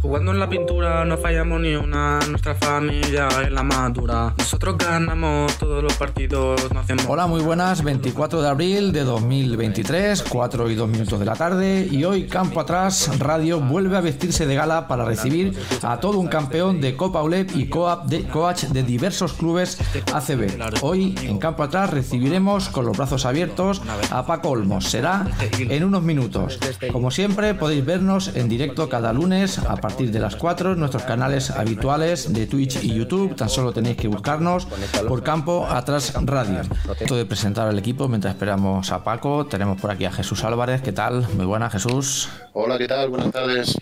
Jugando en la pintura no fallamos ni una, nuestra familia es la madura. Nosotros ganamos todos los partidos, no hacemos. Hola, muy buenas, 24 de abril de 2023, 4 y 2 minutos de la tarde y hoy Campo Atrás Radio vuelve a vestirse de gala para recibir a todo un campeón de Copa ULEP y de, coach de diversos clubes ACB. Hoy en Campo Atrás recibiremos con los brazos abiertos a Paco Olmos. Será en unos minutos. Como siempre podéis vernos en directo cada lunes a partir de las 4 en nuestros canales habituales de Twitch y YouTube. Tan solo tenéis que buscarnos por Campo Atrás Radio. Esto de presentar al equipo mientras esperamos a Paco. Tenemos por aquí a Jesús Álvarez. ¿Qué tal? Muy buena, Jesús. Hola, ¿qué tal? Buenas tardes.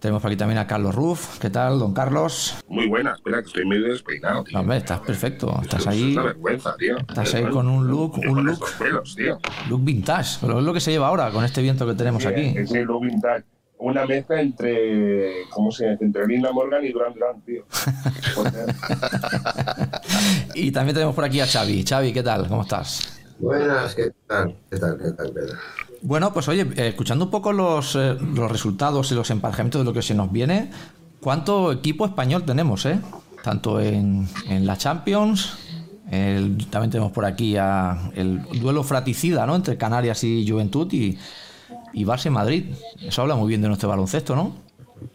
Tenemos por aquí también a Carlos Ruf. ¿Qué tal, don Carlos? Muy buena, espera, que estoy medio despeinado, tío. Hombre, estás perfecto. Estás Es ahí, una vergüenza, tío. estás ahí con un look, ¿Qué un con look, esos pelos, tío. look vintage. Pero es lo que se lleva ahora con este viento que tenemos aquí. Ese look vintage. Una mezcla entre, ¿cómo se dice? Entre Linda Morgan y Duran Duran, tío. Y también tenemos por aquí a Xavi. Xavi, ¿qué tal? ¿Cómo estás? Buenas, ¿qué tal? ¿Qué tal? ¿Qué tal? Bueno, pues oye, eh, escuchando un poco los, eh, los resultados y los emparejamientos de lo que se nos viene, ¿cuánto equipo español tenemos, eh? Tanto en, en la Champions, el- también tenemos por aquí a el duelo fraticida, ¿no? Entre Canarias y Juventud y, y Barça y Madrid. Eso habla muy bien de nuestro baloncesto, ¿no?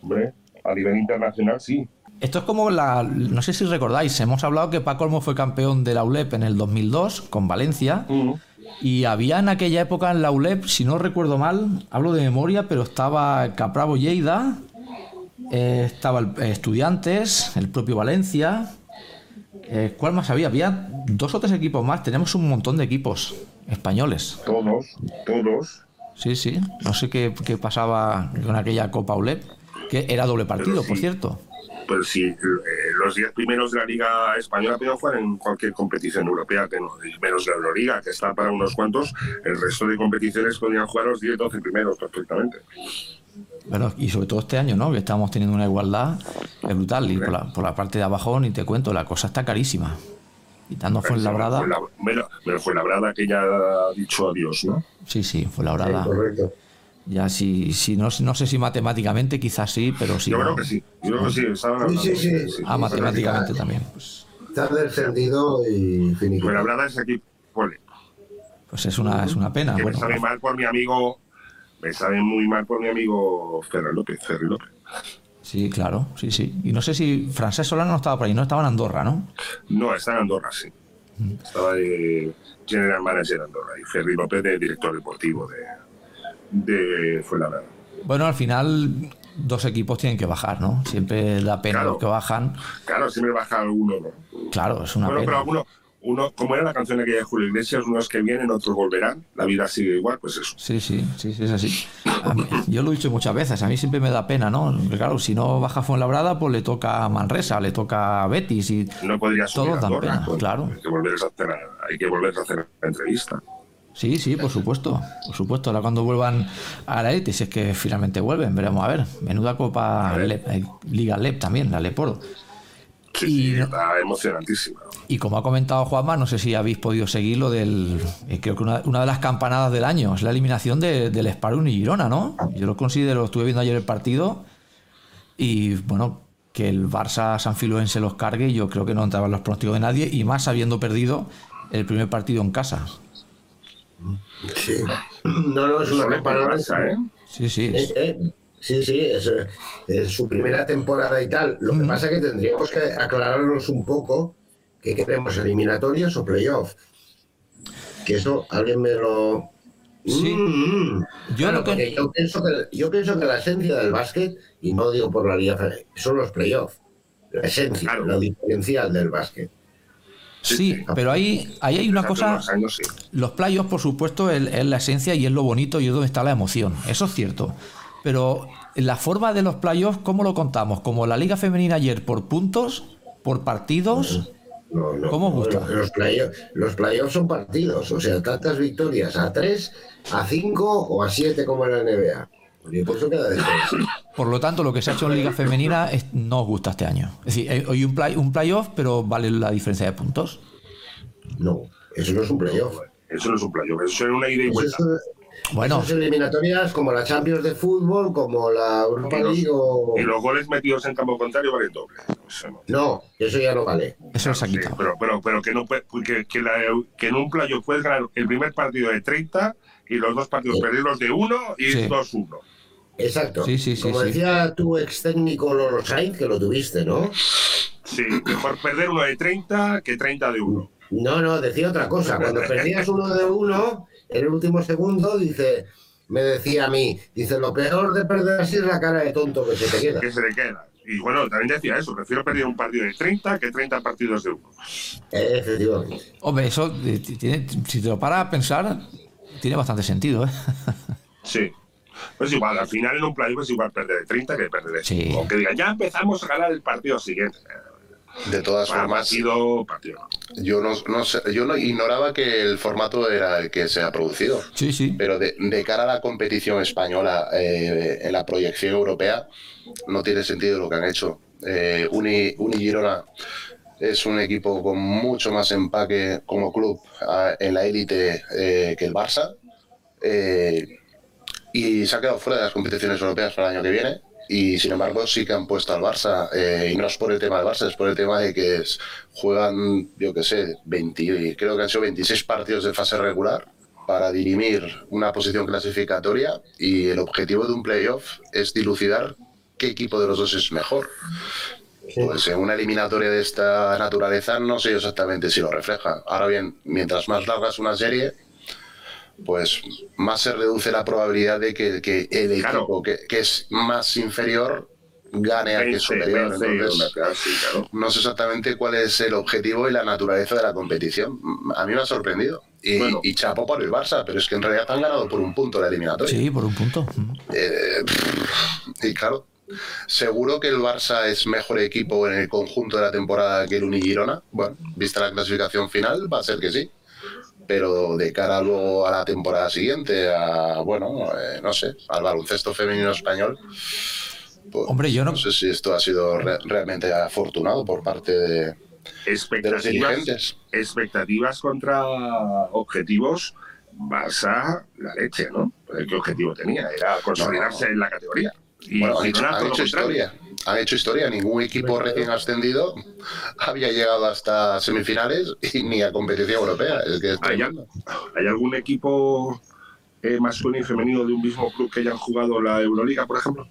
Hombre, a nivel internacional, sí. Esto es como la. No sé si recordáis, hemos hablado que Paco Olmo fue campeón de la ULEP en el 2002 con Valencia. Y había en aquella época en la ULEP, si no recuerdo mal, hablo de memoria, pero estaba Capravo Lleida, eh, estaba el, eh, Estudiantes, el propio Valencia. eh, ¿Cuál más había? Había dos o tres equipos más. Tenemos un montón de equipos españoles. Todos, todos. Sí, sí. No sé qué, qué pasaba con aquella Copa ULEP, que era doble partido, sí. por cierto. Pues sí, eh, los 10 primeros de la Liga Española pueden jugar en cualquier competición europea, que no, menos la Euroliga, que está para unos cuantos. El resto de competiciones podrían jugar los 10, 12 primeros perfectamente. Bueno, y sobre todo este año, ¿no? Que estamos teniendo una igualdad brutal. Y por la, por la parte de abajo, ni te cuento, la cosa está carísima. Quitando Fuenlabrada. Fue la, bueno, pero fue Labrada que ya ha dicho adiós, ¿no? Sí, sí, Fuenlabrada. Sí, correcto. Ya sí, sí no, no sé si matemáticamente quizás sí, pero sí. Yo ¿no? creo que sí. Yo creo que sí. Estaban Sí, sí, sí. Ah, matemáticamente también. Pues, Está descendido y finito. Fue Labrada es aquí. Jole, pues es una, es una pena. que Bueno, me sabe mal por mi amigo. Me sabe muy mal por mi amigo Ferrer López. Ferrer López. Sí, claro, sí, sí. Y no sé si Francés Solano no estaba por ahí, no estaba en Andorra, ¿no? No, está en Andorra, sí. Estaba de General Manager de Andorra y Ferri López de director deportivo de, de Fuenlabrada. Bueno, al final dos equipos tienen que bajar, ¿no? Siempre da pena Claro. los que bajan. Claro, siempre baja uno, ¿no? Claro, es una Bueno, pena. pero uno, uno, como era la canción aquella de Julio Iglesias, unos que vienen, otros volverán, la vida sigue igual, pues eso. Sí, sí, sí, sí, es así. Mí- yo lo he dicho muchas veces, a mí siempre me da pena, ¿no? Porque claro, si no baja Fuenlabrada, pues le toca a Manresa, le toca a Betis y No podría subir Todo dan pena, pues, claro. Hay que, volver a hacer, hay que volver a hacer la entrevista. Sí, sí, por supuesto, por supuesto. Ahora cuando vuelvan a la élite, si es que finalmente vuelven, veremos a ver. Menuda Copa. Lep- eh, Liga LEP también, la Leporo. Sí, Y sí, no- está emocionantísima. Y como ha comentado Juanma, no sé si habéis podido seguir lo del. eh, creo que una, una de las campanadas del año es la eliminación de- del Sparun y Girona, ¿no? Yo lo considero, estuve viendo ayer el partido y bueno, que el Barça Sanfiluén se los cargue, yo creo que no entraba en los pronósticos de nadie y más habiendo perdido el primer partido en casa. Sí. No, no, es una por Barça, ¿eh? Sí, sí. Eh, eh, Sí, sí, es, es su primera temporada y tal. Lo que Mm. pasa es que tendríamos que aclararnos un poco que queremos eliminatorias o playoff. Que eso alguien me lo. Sí. Mm, mm. Yo Claro, lo que- yo pienso que yo pienso que la esencia del básquet, y no digo por la liga, son los playoffs. La esencia, Claro. lo diferencial del básquet. Sí, pero ahí, ahí hay una cosa. Los playoffs, por supuesto, es, es la esencia y es lo bonito y es donde está la emoción. Eso es cierto. Pero la forma de los playoffs, ¿cómo lo contamos? ¿Como la Liga Femenina ayer por puntos? ¿Por partidos? No, no, ¿Cómo gusta? no, Los playoffs los playoffs son partidos, o sea, tantas victorias a 3, a 5 o a 7 como en la NBA. Y por eso queda después. Por lo tanto, lo que se ha hecho en Liga Femenina es- no os gusta este año. Es decir, hay un, play, un playoff, pero vale la diferencia de puntos. No, eso no es un playoff. Eso no es un playoff, eso es una ida y vuelta. Bueno, es eliminatorias como la Champions de fútbol, como la Europa League o... Y los goles metidos en campo contrario valen doble. Eso no. No, eso ya no vale. eso ha Sí, quitado. pero, pero, pero que, no que, que, la- que en un playoff puedes ganar el primer partido de 30 y los dos partidos Sí. perderlos de 1 y Sí. 2-1. Exacto. Sí, sí, sí, Como sí. decía tu ex técnico Lolo Sainz, que lo tuviste, ¿no? Sí, mejor perder uno de 30 que 30 de 1. No, no, decía otra cosa. Cuando perdías uno de uno, en el último segundo, dice, me decía a mí, dice, lo peor de perder así es la cara de tonto que se te queda. Que se le queda. Y bueno, también decía eso, prefiero perder un partido de 30 que 30 partidos de 1. Eh, efectivamente. Hombre, eso, eh, tiene, si te lo paras a pensar, tiene bastante sentido, ¿eh? Sí. Pues igual, al final en un playoff es igual perder de 30 que perder de Sí. 5. Aunque digan, ya empezamos a ganar el partido siguiente. De todas formas, partido, partido. yo no, no sé- yo no ignoraba que el formato era el que se ha producido. Sí, sí. Pero de, de cara a la competición española, eh, en la proyección europea, no tiene sentido lo que han hecho. Eh, Uni, Uni Girona es un equipo con mucho más empaque como club ah, en la élite eh, que el Barça. Eh, y se ha quedado fuera de las competiciones europeas para el año que viene. Y sin embargo, sí que han puesto al Barça, eh, y no es por el tema del Barça, es por el tema de que es- juegan, yo qué sé, 20, creo que han sido 26 partidos de fase regular para dirimir una posición clasificatoria y el objetivo de un playoff es dilucidar qué equipo de los dos es mejor. Pues en una eliminatoria de esta naturaleza no sé exactamente si lo refleja. Ahora bien, mientras más larga es una serie, pues más se reduce la probabilidad de que, que el Claro. equipo que, que es más inferior gane al que es superior. vence, Entonces, una- sí, claro. no sé exactamente cuál es el objetivo y la naturaleza de la competición. A mí me ha sorprendido. Y, Bueno. y chapo por el Barça, pero es que en realidad han ganado por un punto la eliminatoria. Sí, por un punto. Eh, y claro, seguro que el Barça es mejor equipo en el conjunto de la temporada que el Unigirona. Bueno, vista la clasificación final, va a ser que sí. Pero de cara luego a la temporada siguiente, a, bueno, eh, no sé, al baloncesto femenino español, pues, Hombre, yo no- sé si esto ha sido re- realmente afortunado por parte de, de los Expectativas, dirigentes. expectativas contra objetivos, Barça, la leche, ¿no? ¿Qué objetivo tenía? Era consolidarse No, no. en la categoría. Y Bueno, han hecho, han historia. Han hecho historia. Ningún equipo recién ascendido había llegado hasta semifinales y ni a competición europea. Es que es ¿Hay, tremendo. ¿Hay algún equipo eh, masculino y femenino de un mismo club que hayan jugado la Euroliga, por ejemplo?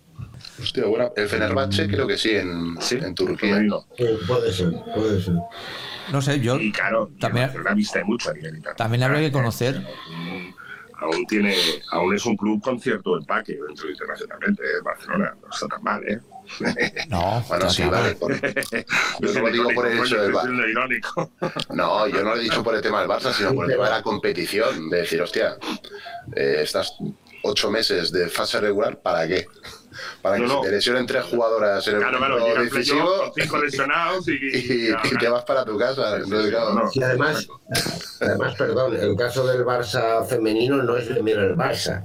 Hostia, bueno, el Fenerbahce creo que sí, en, Sí, en Turquía. puede ser, puede ser. No sé, yo Y claro, También- la vista de mucho a nivel internacional. también habría que conocer. Aún, aún tiene, aún es un club con cierto empaque dentro internacionalmente. eh, Barcelona no está tan mal, ¿eh? No, Bueno, sí, vale. por- yo no lo digo por el hecho del Bar Barça. No, yo no lo he dicho por el tema del Barça, sino por el tema de la competición. De decir, hostia, eh, estas ocho meses de fase regular, ¿para qué? Para que No, se te lesionen tres jugadoras en el Claro, claro, momento llega el decisivo playoff con cinco lesionados y, y, y te vas para tu casa. Entonces, claro. Y además, además, perdón, el caso del Barça femenino no es bien bien el Barça.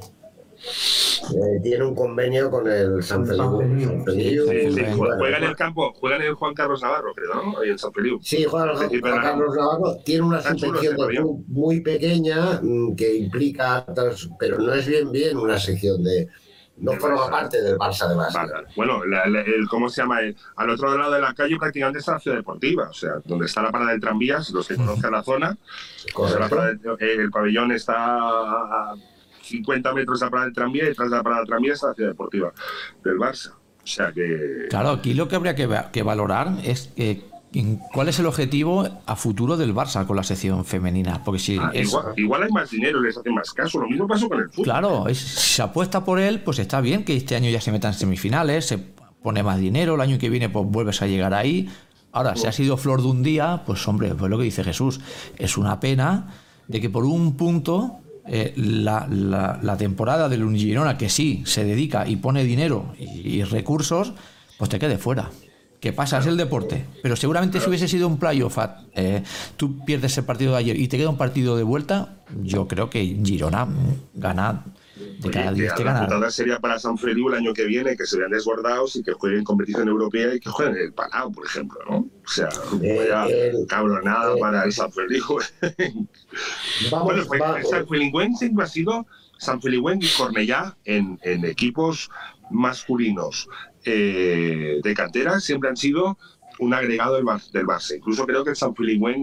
Eh, tiene un convenio con el San Feliu. Sí, sí, juega en el campo, juega en el Juan Carlos Navarro, creo, ¿no? Ahí en San Feliu. Sí, Juan, Juan pero- Carlos Navarro tiene una chulo subvención de club muy pequeña mm, que implica, pero no es bien bien una sección de... No forma Barça. parte del Barça de vale. Bueno, la- la- el, ¿cómo se llama? El- al otro lado de la calle prácticamente está la ciudad deportiva, o sea, donde está la parada del tranvías, los que conocen la zona, o sea, la Correcto. parada del- eh, el pabellón está a 50 metros de la parada del tranvía y detrás de la parada del tranvía está la ciudad deportiva del Barça. O sea que... Claro, aquí lo que habría que, va- que valorar es eh, cuál es el objetivo a futuro del Barça con la sección femenina. Porque si Ah, es. igual, igual hay más dinero les hacen más caso. Lo mismo pasó con el fútbol. Claro, es- si se apuesta por él, pues está bien que este año ya se metan semifinales, se pone más dinero, el año que viene pues vuelves a llegar ahí. Ahora, si ha sido flor de un día, pues hombre, pues lo que dice Jesús, es una pena de que por un punto eh, la, la- la temporada del Girona, que sí se dedica y pone dinero y, y recursos, pues te quede fuera. ¿Qué pasa? Es el deporte. Pero seguramente si hubiese sido un playoff, eh, tú pierdes el partido de ayer y te queda un partido de vuelta, yo creo que Girona gana de cada 10 que la ganar. putada sería para San Feliu el año que viene que se vean desbordados y que jueguen competición europea y que jueguen en el Palau, por ejemplo, ¿no? O sea, Eh, vaya el- cabronada eh, para el San Feliu. Vamos, bueno, pues el San ha sido San Feliuén y Cornellá en, en equipos masculinos eh, de cantera siempre han sido un agregado del, Bar- del Barça. Incluso creo que el San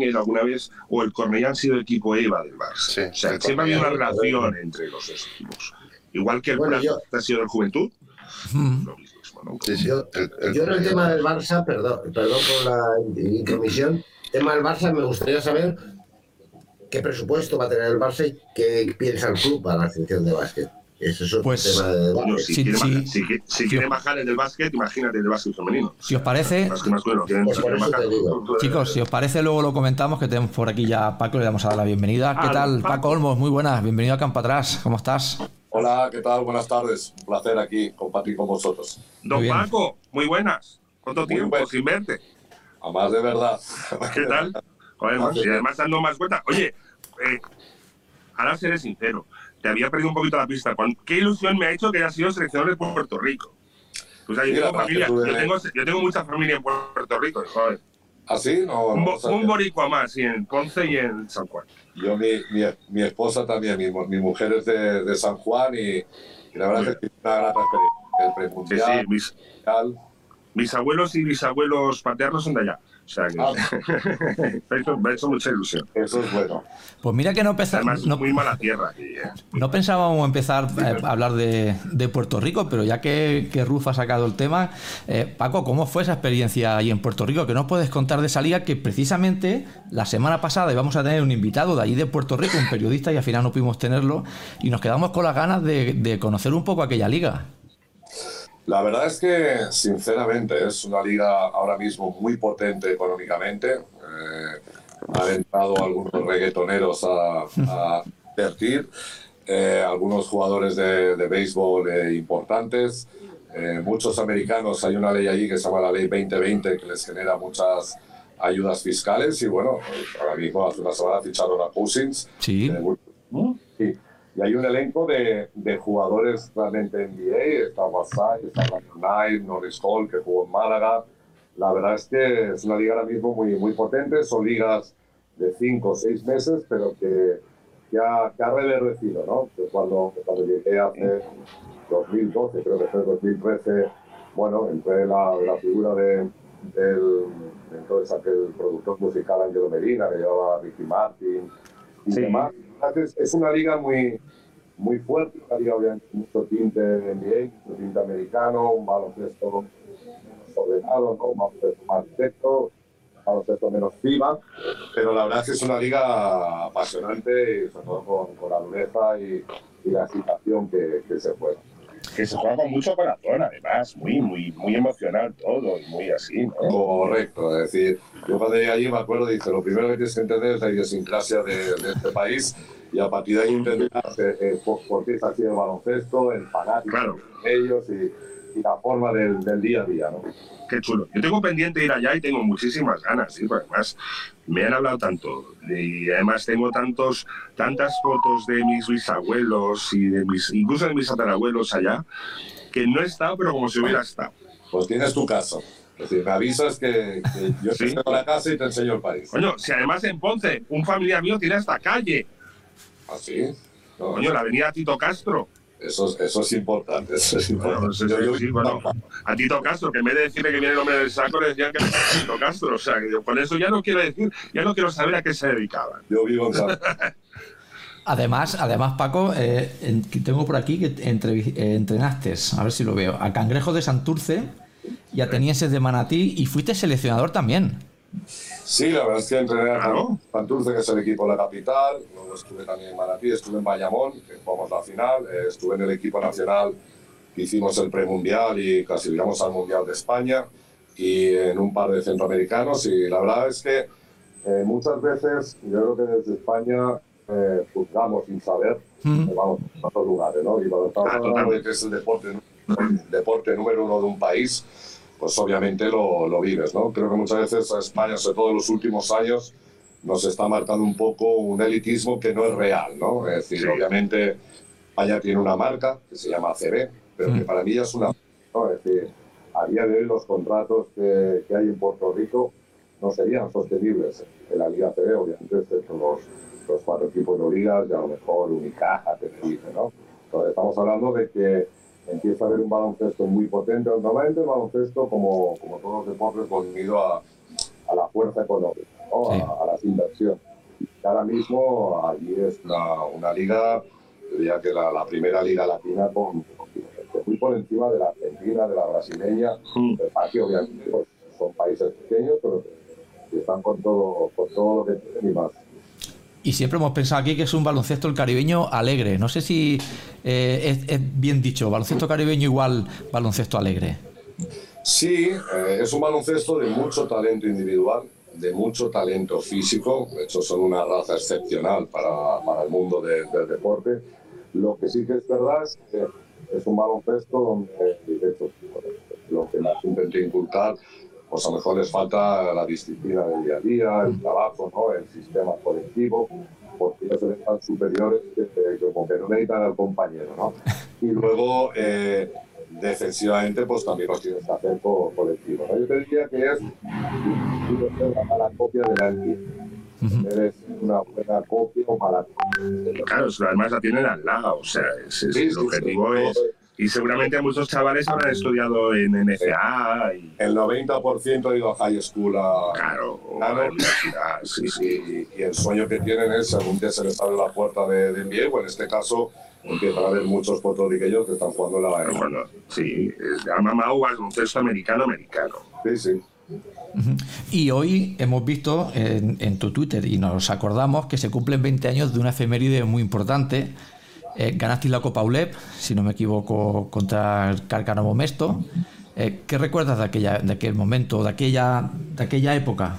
es alguna vez, o el Cornellá han sido equipo EVA del Barça. Sí, o sea, el siempre ha habido una relación entre los dos equipos. Igual que el Bueno, yo- ha sido del Juventud, Mm. lo mismo, ¿no? Sí, sí. Yo, El- el- yo en el tema del Barça, perdón, perdón por la intromisión, tema del Barça me gustaría saber qué presupuesto va a tener el Barça y qué piensa el club para la sección de básquet. Es Pues- tema de si, quiere bajar, si, qui- si quiere bajar el del básquet, imagínate el del básquet femenino. Si os parece, masculino, Pues bajar- chicos, si os parece, luego lo comentamos, que tenemos por aquí ya a Paco, le damos a dar la bienvenida. ¿Qué Ah, tal, Paco. Paco Olmos? Muy buenas, bienvenido a Campo Atrás, ¿cómo estás? Hola, ¿qué tal? Buenas tardes. Un placer aquí compartir con vosotros. Don Muy. Paco, muy buenas. ¿Cuánto Muy tiempo sin verte? A más de verdad. ¿Qué tal? Joder, y además dando más vueltas. Oye, eh, ahora seré sincero. Te había perdido un poquito la pista. ¿Qué ilusión me ha hecho que hayas sido seleccionador de Puerto Rico? O sea, yo, Mira, tengo, familia, yo, tengo, yo tengo mucha familia en Puerto Rico. Joder. ¿Así? No, Un, no un boricua más, y en Ponce y en San Juan. Yo, mi, mi, mi esposa también, mi, mi mujer es de, de San Juan y, y la verdad es que es una gran experiencia. El Sí, premundial, sí, mis, mundial. mis abuelos y bisabuelos paternos son de allá. O sea, que Ah. me, ha hecho, me ha hecho mucha ilusión. eso es bueno. Pues mira que no, Además, no, muy mala tierra aquí. ¿eh? no pensábamos empezar eh, a hablar de, de Puerto Rico, pero ya que, que Ruf ha sacado el tema, eh, Paco, ¿cómo fue esa experiencia ahí en Puerto Rico? ¿Qué nos puedes contar de esa liga que precisamente la semana pasada íbamos a tener un invitado de allí de Puerto Rico, un periodista, y al final no pudimos tenerlo, y nos quedamos con las ganas de, de conocer un poco aquella liga? La verdad es que, sinceramente, es una liga ahora mismo muy potente económicamente. Eh, han entrado algunos reggaetoneros a, a invertir, eh, algunos jugadores de, de béisbol eh, importantes, eh, muchos americanos. Hay una ley allí que se llama la Ley 2020 que les genera muchas ayudas fiscales y bueno, ahora mismo hace una semana ficharon a Cousins. Sí. Eh, muy- Sí. Y hay un elenco de, de jugadores realmente NBA. Está Wasai, está Knight, Norris Hall, que jugó en Málaga. La verdad es que es una liga ahora mismo muy, muy potente. Son ligas de cinco o seis meses, pero que, que, ha, que ha reverdecido, ¿no? Que cuando, cuando llegué hace 2012, creo que fue 2013, bueno, entré la, la figura de, del de entonces aquel productor musical Angelo Medina, que llevaba Ricky Martin y Sí. demás. Entonces, es una liga muy, muy fuerte, una liga obviamente con mucho tinte NBA, mucho tinte americano, un baloncesto ordenado, ¿no? un baloncesto más directo, un baloncesto menos FIBA, pero la verdad es que es una liga apasionante y sobre todo con, con la dureza y, y la excitación que, que se juega. Que se juega con mucho corazón, además. Muy, muy, muy emocional todo y muy así, ¿no? Correcto, es decir, yo cuando llegué allí me acuerdo, dice, lo primero que tienes que entender es la idiosincrasia de, de este país y a partir de ahí entender eh, por, por qué es así el baloncesto, el fanático Claro. ellos y, y la forma del, del día a día, ¿no? Qué chulo. Yo tengo pendiente ir allá y tengo muchísimas ganas, ¿sí? porque además me han hablado tanto y además tengo tantos, tantas fotos de mis bisabuelos y de mis, incluso de mis tatarabuelos allá, que no he estado, pero como si hubiera estado. Pues tienes tu caso. Es decir, me avisas que, que yo Sí. te tengo la casa y te enseño el país. Coño, si además en Ponce un familiar mío tiene esta calle, ¿Así? No, coño, la avenida Tito Castro. Eso, es- eso es importante, eso es Bueno, importante. pues eso Yo- yo- sí, bueno, a Tito Castro, que en vez de decirle que viene el hombre del saco, le decían que era Tito Castro. O sea, que yo con eso ya no quiero decir, ya no quiero saber a qué se dedicaban. yo vivo en San Además, además Paco, eh, tengo por aquí que eh, entrenaste, a ver si lo veo, a Cangrejos de Santurce y Atenienses de Manatí y fuiste seleccionador también. Sí, la verdad es que entrené a Claro. Santurce, que es el equipo de la capital. Luego estuve también en Manatí, estuve en Bayamón, que jugamos la final. eh, estuve en el equipo nacional que hicimos el premundial y clasificamos al Mundial de España. Y en un par de centroamericanos. Y la verdad es que eh, muchas veces, yo creo que desde España eh, juzgamos sin saber, Mm. vamos a otros lugares, ¿no? Y cuando estamos Ah, hablando de que es el deporte, el deporte número uno de un país, pues obviamente lo, lo vives, ¿no? Creo que muchas veces a España, sobre todo en los últimos años, nos está marcando un poco un elitismo que no es real, ¿no? Es decir, Sí. obviamente España tiene una marca que se llama CB, pero que para mí ya es una... ¿no? Es decir, a día de hoy los contratos que, que hay en Puerto Rico no serían sostenibles en la Liga CB, obviamente, excepto los, los cuatro equipos de ligas y a lo mejor Unicaja, Tenerife, ¿no? Entonces estamos hablando de que empieza a haber un baloncesto muy potente. Normalmente el baloncesto, como, como todos los deportes, va unido a, a la fuerza económica, ¿no? Sí. a, a las inversiones. Y ahora mismo allí es una, una liga, diría que la, la primera liga latina con, muy por encima de la argentina, de la brasileña, Mm. eh, aquí obviamente pues, son países pequeños, pero están con todo, con todo lo que tienen y más. Y siempre hemos pensado aquí que es un baloncesto el caribeño alegre. No sé si eh, es, bien dicho, baloncesto caribeño igual baloncesto alegre. Sí, eh, es un baloncesto de mucho talento individual, de mucho talento físico. De hecho, son una raza excepcional para, para el mundo de- del deporte. Lo que sí que es verdad es que es un baloncesto donde, lo que más intenté inculcar, pues a lo mejor les falta la disciplina del día a día, el trabajo, ¿no? el sistema colectivo, porque ellos se ven tan superiores que, como que no necesitan al compañero. ¿no? Y luego, eh, defensivamente, pues también los tienes que hacer co- colectivo. ¿no? Yo te diría que es una mala copia de la NBA. Eres una buena copia o mala copia. Claro, además la tienen al lado, o sea, es- es- Sí, el sí, objetivo sí. es... Y seguramente muchos chavales habrán estudiado en NCA y... El 90% ha ido a high school a, Claro, o Claro. a la universidad, sí, sí. y, y el sueño que tienen es, algún día se les abre la puerta de, de NBA, o en este caso, empiezan a haber muchos puertorriqueños que están jugando en la NBA. bueno, sí, es- ha mamado baloncesto americano-americano. Sí, sí. Y hoy hemos visto en, en tu Twitter y nos acordamos que se cumplen 20 años de una efeméride muy importante. Eh, ganaste la Copa ULEP, si no me equivoco, contra el Carcano Mesto. Eh, ¿Qué recuerdas de, aquella, de aquel momento, de aquella, de aquella época?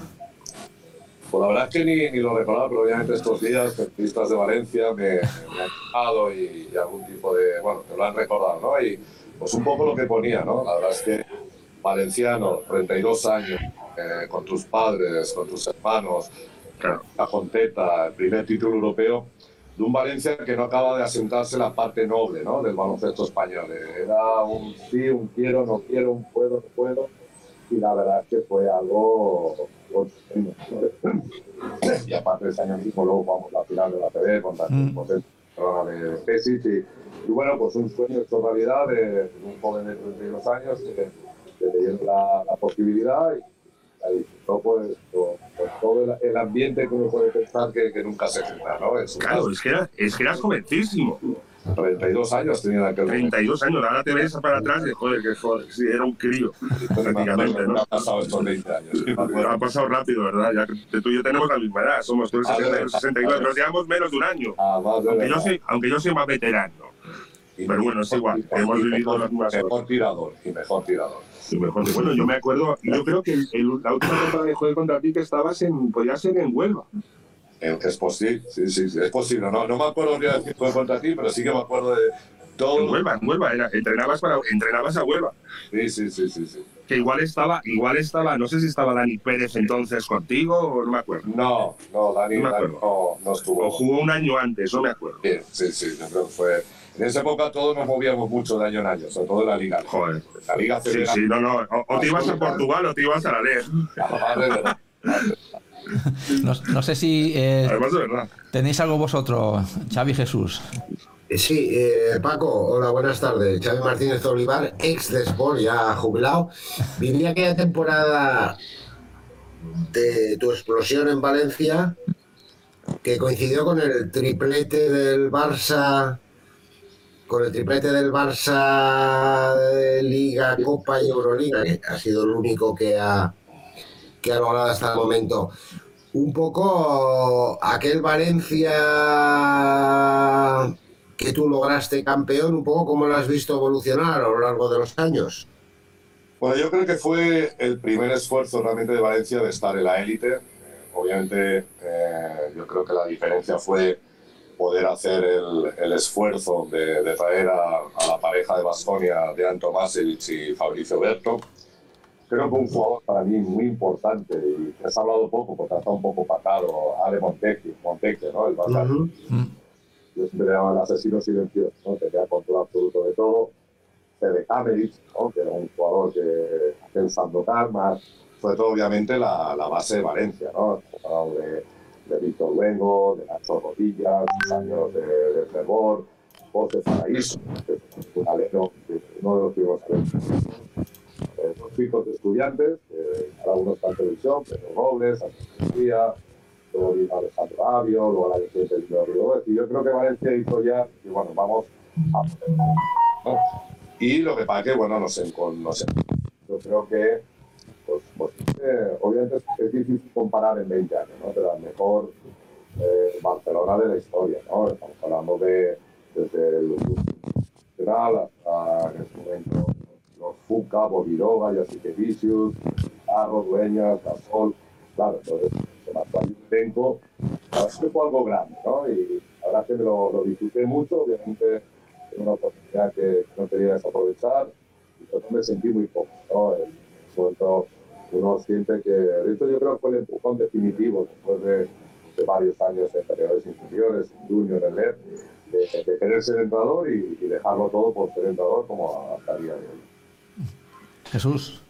Pues la verdad es que ni, ni lo recordaba, pero obviamente estos días, periodistas de Valencia me, me han llamado y, y algún tipo de. Bueno, me lo han recordado, ¿no? Y pues un poco lo que ponía, ¿no? La verdad es que valenciano, 32 años, eh, con tus padres, con tus hermanos, Claro. la Jonteta, el primer título europeo, de un Valencia que no acaba de asentarse la parte noble ¿no? del baloncesto español. Era un sí, un quiero, no quiero, un puedo, no puedo, y la verdad es que fue algo... Y aparte ese año mismo luego jugamos la final de la TV contra el Mm. De Pesic y, y bueno, pues un sueño hecho realidad de, de un joven de 32 años que, que le dieron la, la posibilidad y la disfrutó pues, todo el, el ambiente que uno puede pensar que, que nunca se genera, ¿no? En su Claro, caso, es que, era- es que eras jovencísimo. 32 años tenía en aquel momento. 32 años, ahora te ves para atrás y joder, que joder, sí, era un crío, prácticamente, ¿no? ha pasado estos 20 años. Ha pasado rápido, ¿verdad? Ya tú y yo tenemos la misma edad, somos tú el A ver, 62, 69, nos llevamos menos de un año. Ah, Aunque yo, soy, aunque yo soy más veterano. Pero bueno, es igual, hemos vivido mejor, las mismas mejor tirador y mejor tirador. Y mejor, bueno, yo me acuerdo, yo creo que el- el- la última temporada que jugué contra ti que estabas en, podía ser en Huelva. Eh, Es posible, sí, sí, sí, es posible. No, no me acuerdo ni decir fue contra ti, pero sí que me acuerdo de todo. En Huelva, en Huelva, era, entrenabas, para, entrenabas a Huelva. Sí, sí, sí, sí, sí. Que igual estaba, igual estaba, no sé si estaba Dani Pérez entonces contigo o no me acuerdo. No, no, Dani, No me Dani acuerdo. no, no estuvo. O jugó un año antes, no me acuerdo. Bien, sí, sí, yo creo que fue. En esa época todos nos movíamos mucho de año en año, sobre todo en la liga. Joder. La liga Sí, sí, no, no. O, o te ibas a Portugal o te ibas a la LER. No, no sé si eh, Además de verdad. tenéis algo vosotros, Xavi Jesús. Eh, Sí, eh, Paco, hola, buenas tardes. Xavi Martínez Olivar, ex de Sport, ya jubilado. Viví aquella temporada de tu explosión en Valencia, que coincidió con el triplete del Barça, con el triplete del Barça Liga, Copa y Euroliga, que ha sido el único que ha, que ha logrado hasta el momento. Un poco aquel Valencia que tú lograste campeón, un poco cómo lo has visto evolucionar a lo largo de los años. Bueno, yo creo que fue el primer esfuerzo realmente de Valencia de estar en la élite. Eh, obviamente, eh, yo creo que la diferencia fue poder hacer el, el esfuerzo de, de traer a, a la pareja de Baskonia, Dean Tomasevich y Fabricio Berto. Creo que un jugador para mí muy importante y que se ha hablado poco porque está un poco patado, Ale Montecchi, Montecchi ¿no? El Ujú. Mm. yo siempre le llamaba el asesino silencioso, ¿no? tenía control absoluto de todo. Fede Kamerich, ¿no? que era un jugador que pensando más, sobre todo obviamente la, la, base de Valencia, ¿no? de, de Víctor Luengo, de Nacho Rodillas, años de, de Fervor, José Paraíso, un alero, uno de los primeros eh, los hijos de estudiantes, eh, cada uno está en televisión, Pedro Robles, Antonio luego vino Alejandro Avio, luego la siguiente vino Río y yo creo que Valencia hizo ya, y bueno, vamos a... ¿no? Y lo que pasa que, bueno, no sé, no sé, yo creo que, pues, pues eh, obviamente es, difícil comparar en 20 años, ¿no? Pero el mejor eh, Barcelona de la historia, ¿no? Estamos hablando de desde el nacional hasta en ese momento los Fuca, Bodiroga, Vicius, Arro, Dueñas, Gasol, claro, entonces se marcó un elenco, fue algo grande, ¿no? Y la verdad que me lo, lo disfruté mucho, obviamente es una oportunidad que no quería desaprovechar, y pues me sentí muy poco, ¿no? Uno siente que, hecho yo creo que fue el empujón definitivo después de, de varios años en periodos inferiores, en junior, en LED, de, de, querer ser entrenador y, y, dejarlo todo por ser entrenador como hasta el día de hoy. Jesús.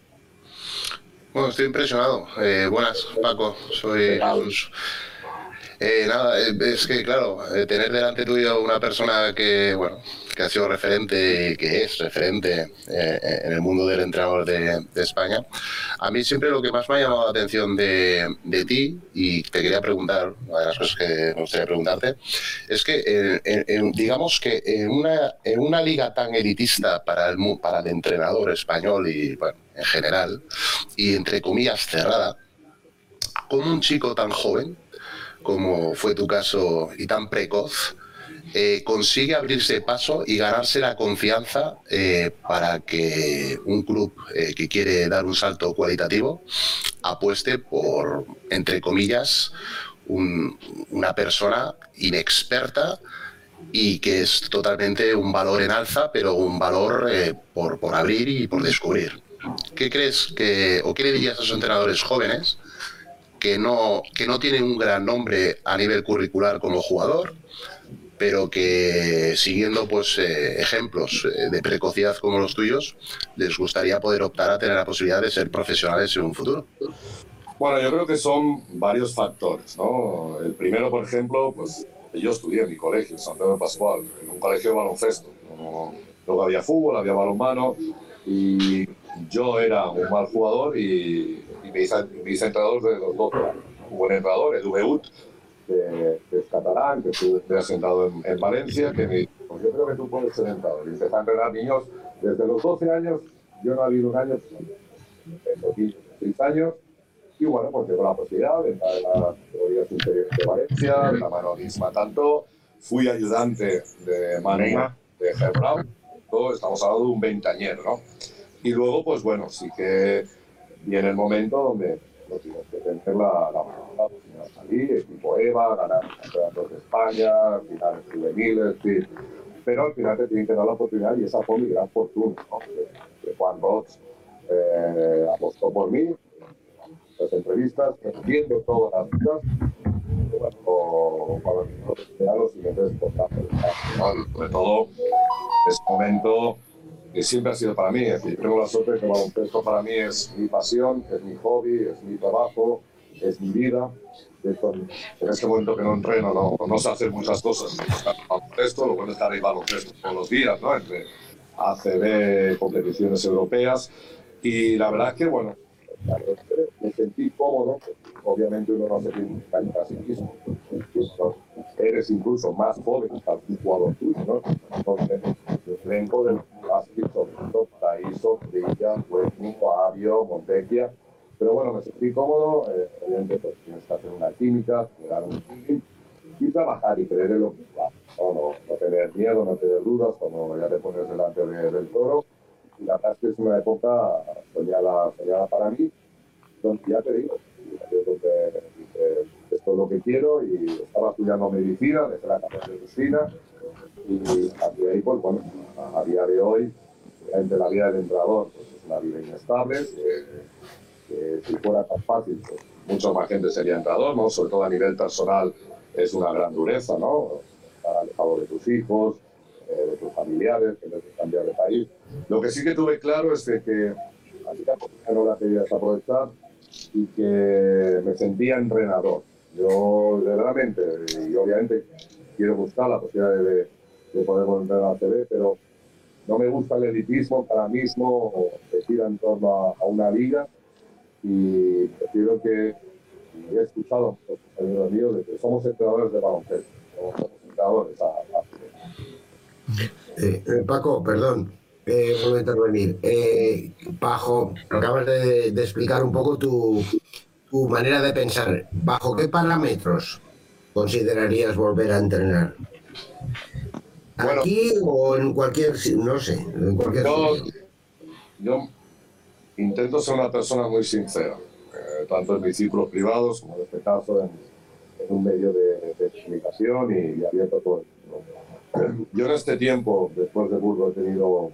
Bueno, estoy impresionado. Eh, buenas, Paco. Soy Alonso. Eh, nada, eh, es que claro, eh, tener delante tuyo una persona que, bueno, que ha sido referente, que es referente en el mundo del entrenador de, España, a mí siempre lo que más me ha llamado la atención de, de ti, y te quería preguntar, una de las cosas que me gustaría preguntarte, es que digamos que en una, en una liga tan elitista para el, para el entrenador español y bueno, en general, y entre comillas cerrada, como un chico tan joven, como fue tu caso y tan precoz, eh, consigue abrirse paso y ganarse la confianza eh, para que un club eh, que quiere dar un salto cualitativo apueste por, entre comillas, una persona inexperta y que es totalmente un valor en alza, pero un valor por, por abrir y por descubrir. ¿Qué crees que, o qué le dirías a esos entrenadores jóvenes que no, que no tienen un gran nombre a nivel curricular como jugador, pero que siguiendo pues eh, ejemplos eh, de precocidad como los tuyos, les gustaría poder optar a tener la posibilidad de ser profesionales en un futuro. Bueno, yo creo que son varios factores, ¿no? El primero, por ejemplo, pues yo estudié en mi colegio, San Pedro Pascual, en un colegio de baloncesto. luego había fútbol, había balonmano y yo era un mal jugador y y me hice, de los dos. Un buen entrenador, Edu Beut, que, es catalán, que estuve asentado en, en, Valencia, que me dijo, yo creo que tú puedes ser entrenador. Y empecé a entrenar niños desde los 12 años, yo no habido un año, en los 16 años, y bueno, pues tengo la posibilidad de entrar en las categorías inferiores de Valencia, de la mano misma tanto, fui ayudante de Manema, de todo, estamos hablando de un veintañero, ¿no? Y luego, pues bueno, sí que viene el momento donde lo tienes que tener la, la de salir, equipo EVA, ganar campeonatos de España, finales juveniles, sí. pero al final te tienen que dar la oportunidad y esa fue mi gran fortuna, ¿no? Juan Roch eh, apostó por mí, las entrevistas, viendo todas las bueno, cuando me los siguientes sobre todo ese momento que siempre ha sido para mí. Decir, tengo la suerte de que el baloncesto para mí es mi pasión, es mi hobby, es mi trabajo, es mi vida. En este momento que no entreno, no, no sé hacer muchas cosas. Baloncesto, lo bueno es estar ahí baloncesto todos los días, ¿no? Entre ACB, competiciones europeas. Y la verdad es que, bueno, me sentí cómodo. Obviamente uno no se tiene sí mismo. Eres incluso más joven que un jugador tuyo, ¿no? Entonces, el elenco de los has visto, Paraíso, Villa, Huesco, Avio, Montecchia. Pero bueno, me sentí cómodo. Eh, obviamente, pues tienes que hacer una química, crear un feeling y trabajar y creer en lo que va. No, no, tener miedo, no tener dudas cuando ya te pones delante del toro y la verdad es que es una época soñada, para mí, donde ya te digo, yo que esto es lo que quiero y estaba estudiando medicina, desde la carrera de medicina y ahí, pues bueno, a, día de hoy, entre la vida del entrenador pues, es una vida inestable, que, si fuera tan fácil, pues mucha más gente sería entrenador, ¿no? Sobre todo a nivel personal es una gran dureza, ¿no? Para alejado de tus hijos, eh, de tus familiares, tienes que cambiar de país. Lo que sí que tuve claro es que, a ti no la querías aprovechar y que me sentía entrenador. Yo, realmente, y obviamente quiero buscar la posibilidad de, de poder volver a la TV, pero no me gusta el elitismo para mismo que gira en torno a, una liga y prefiero que, y he escuchado a los compañeros míos, de que somos entrenadores de baloncesto, somos entrenadores a, a eh, eh, Paco, perdón, eh, a intervenir. Eh, Bajo, acabas de, explicar un poco tu, manera de pensar. ¿Bajo qué parámetros considerarías volver a entrenar? ¿Aquí o en cualquier, no sé, en cualquier yo, yo intento ser una persona muy sincera, tanto en mis círculos privados como en este caso en, un medio de, comunicación y, abierto a todo yo en este tiempo, después de Burgos, he tenido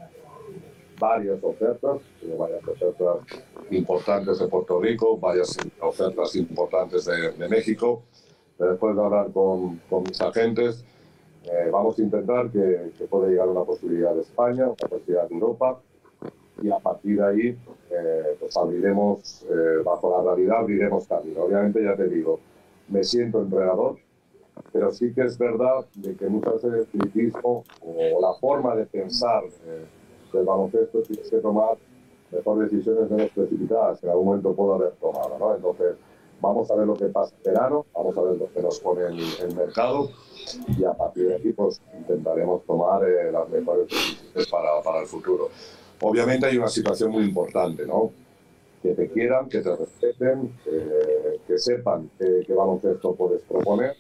varias ofertas, varias ofertas importantes de Puerto Rico, varias ofertas importantes de, México. Después de hablar con, con mis agentes, eh, vamos a intentar que, que, pueda llegar una posibilidad de España, una posibilidad de Europa, y a partir de ahí, eh, pues abriremos, eh, bajo la realidad, abriremos camino. Obviamente, ya te digo, me siento entrenador, pero sí que es verdad de que muchas veces el ciclismo o la forma de pensar eh, del baloncesto tienes que tomar mejor decisiones menos precipitadas que en algún momento puedo haber tomado, ¿no? Entonces, vamos a ver lo que pasa en verano, vamos a ver lo que nos pone el, el mercado y a partir de aquí pues intentaremos tomar eh, las mejores decisiones para, para el futuro. Obviamente hay una situación muy importante, ¿no? Que te quieran, que te respeten, que sepan qué baloncesto puedes proponer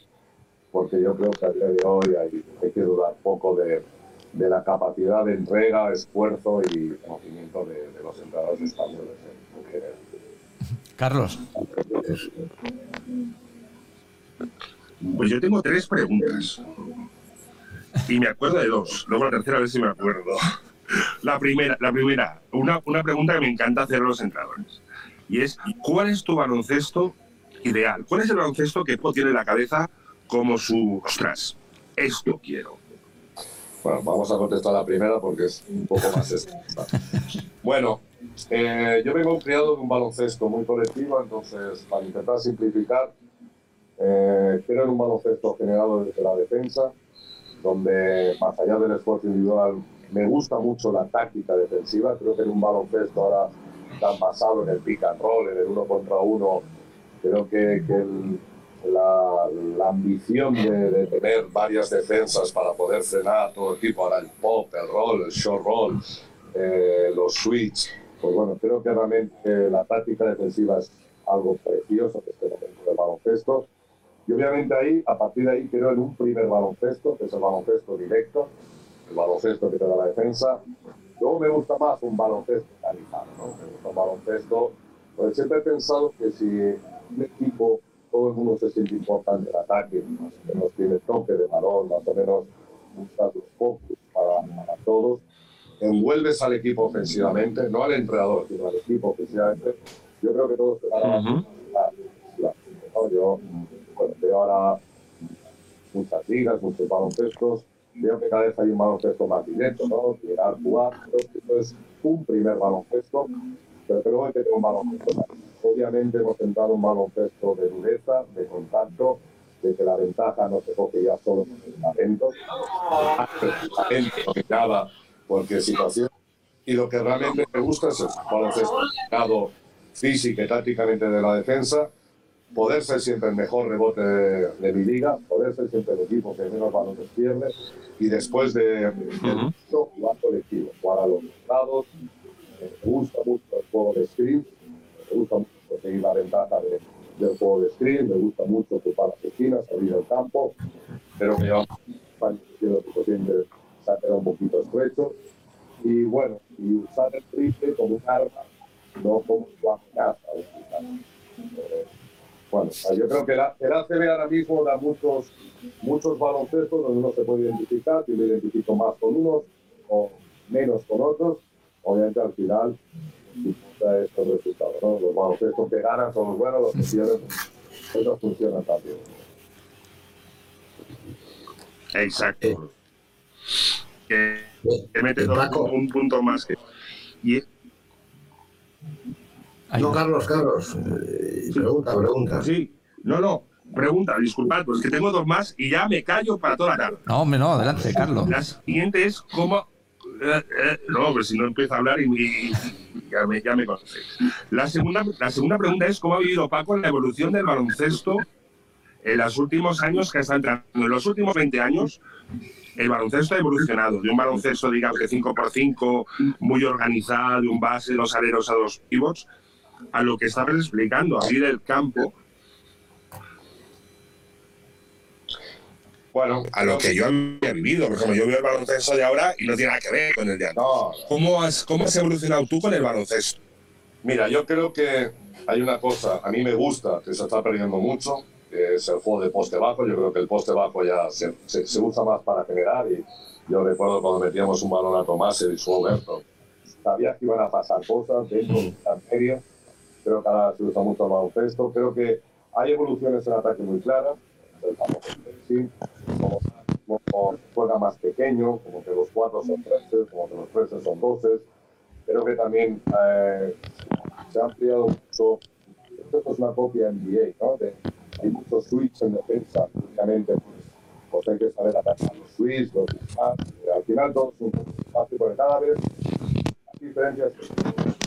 porque yo creo que a día de hoy hay, que dudar poco de, de, la capacidad de entrega, esfuerzo y conocimiento de, los entrenadores españoles en general. Carlos. Pues yo tengo tres preguntas. Y me acuerdo de dos. Luego la tercera, a ver si me acuerdo. La primera, la primera una, una pregunta que me encanta hacer a los entrenadores. Y es, ¿cuál es tu baloncesto ideal? ¿Cuál es el baloncesto que tiene en la cabeza como su, ostras, esto quiero. Bueno, vamos a contestar la primera porque es un poco más extensa. bueno, eh, yo vengo criado de un baloncesto muy colectivo, entonces para intentar simplificar, eh, creo en un baloncesto generado desde la defensa, donde más allá del esfuerzo individual, me gusta mucho la táctica defensiva. Creo que en un baloncesto ahora tan basado en el pick and roll, en el uno contra uno, creo que, que el, la, la ambición de, de, tener varias defensas para poder frenar todo equipo, ahora el pop, el roll, el short roll, eh, los switch, pues bueno, creo que realmente la táctica defensiva es algo precioso que este momento del baloncesto. Y obviamente ahí, a partir de ahí, creo en un primer baloncesto, que es el baloncesto directo, el baloncesto que te da la defensa. Luego me gusta más un baloncesto animado, ¿no? Me gusta un baloncesto, pues siempre he pensado que si un equipo todo el mundo se siente importante el ataque, más o menos tiene toque de balón, más o menos busca los focus para, para, todos. Envuelves al equipo ofensivamente, no al entrenador, sino al equipo ofensivamente. Yo creo que todos se van a uh -huh. Yo bueno, veo ahora muchas ligas, muchos baloncestos. Veo que cada vez hay un baloncesto más directo, ¿no? Llegar, jugar. Creo que esto es un primer baloncesto, pero creo que tengo un baloncesto más Obviamente hemos entrado un baloncesto de dureza, de contacto, de que la ventaja no se coge ya solo con el talento, nada, porque situación. Y lo que realmente me gusta es el baloncesto físico y tácticamente de la defensa, poder ser siempre el mejor rebote de, mi liga, poder ser siempre el equipo que menos balones pierde y después de, de jugar colectivo, jugar a los lados. Me gusta mucho el juego de screen, me gusta mucho conseguir la ventaja de, del juego de screen, me gusta mucho ocupar las esquinas, salir del campo, pero que llevamos años que siempre se ha quedado un poquito estrecho. Y bueno, y usar el triple como un arma, no como una amenaza. Eh, bueno, yo creo que el ACB ahora mismo da muchos, muchos baloncestos donde uno se puede identificar, yo me identifico más con unos o menos con otros. Obviamente al final estos resultados. ¿no? Los baloncestos que ganan son los buenos, los que pierden, no funcionan también. Exacto. Que, que mete dos- un punto más que. Y, No, Carlos, Carlos. eh, pregunta, pregunta. Sí, no, no. Pregunta, disculpad, pues que tengo dos más y ya me callo para toda la tarde. No, hombre, no, adelante, Carlos. La siguiente es cómo. Eh, eh, no, pues si no empiezo a hablar y, y- y ya, me, ya me conocéis. La segunda, la segunda pregunta es cómo ha vivido Paco la evolución del baloncesto en los últimos años que está entrando. En los últimos 20 años, el baloncesto ha evolucionado de un baloncesto, digamos, de 5x5, muy organizado, de un base, dos aleros a dos pivots, a lo que estabas explicando, abrir el campo. Bueno, a lo que yo había vivido. Por ejemplo, yo veo el baloncesto de ahora y no tiene nada que ver con el de antes. No. ¿Cómo has, ¿Cómo has evolucionado tú con el baloncesto? Mira, yo creo que hay una cosa, a mí me gusta, que se está perdiendo mucho, que es el juego de poste bajo. Yo creo que el poste bajo ya se, se- se usa más para generar y yo recuerdo cuando metíamos un balón a Tomás y su Alberto, sabías que iban a pasar cosas dentro de la media. Creo que ahora se usa mucho el baloncesto. Creo que hay evoluciones en ataque muy claras. El sí, como, como juega más pequeño, como que los cuatro son treses, como que los treses son doces. Creo que también eh, se ha ampliado mucho. Esto es una copia NBA, ¿no? De- hay muchos switches en defensa, obviamente, pues, pues hay que saber atacar los switches, los disparos. Al final todo es un espacio, porque cada vez las diferencias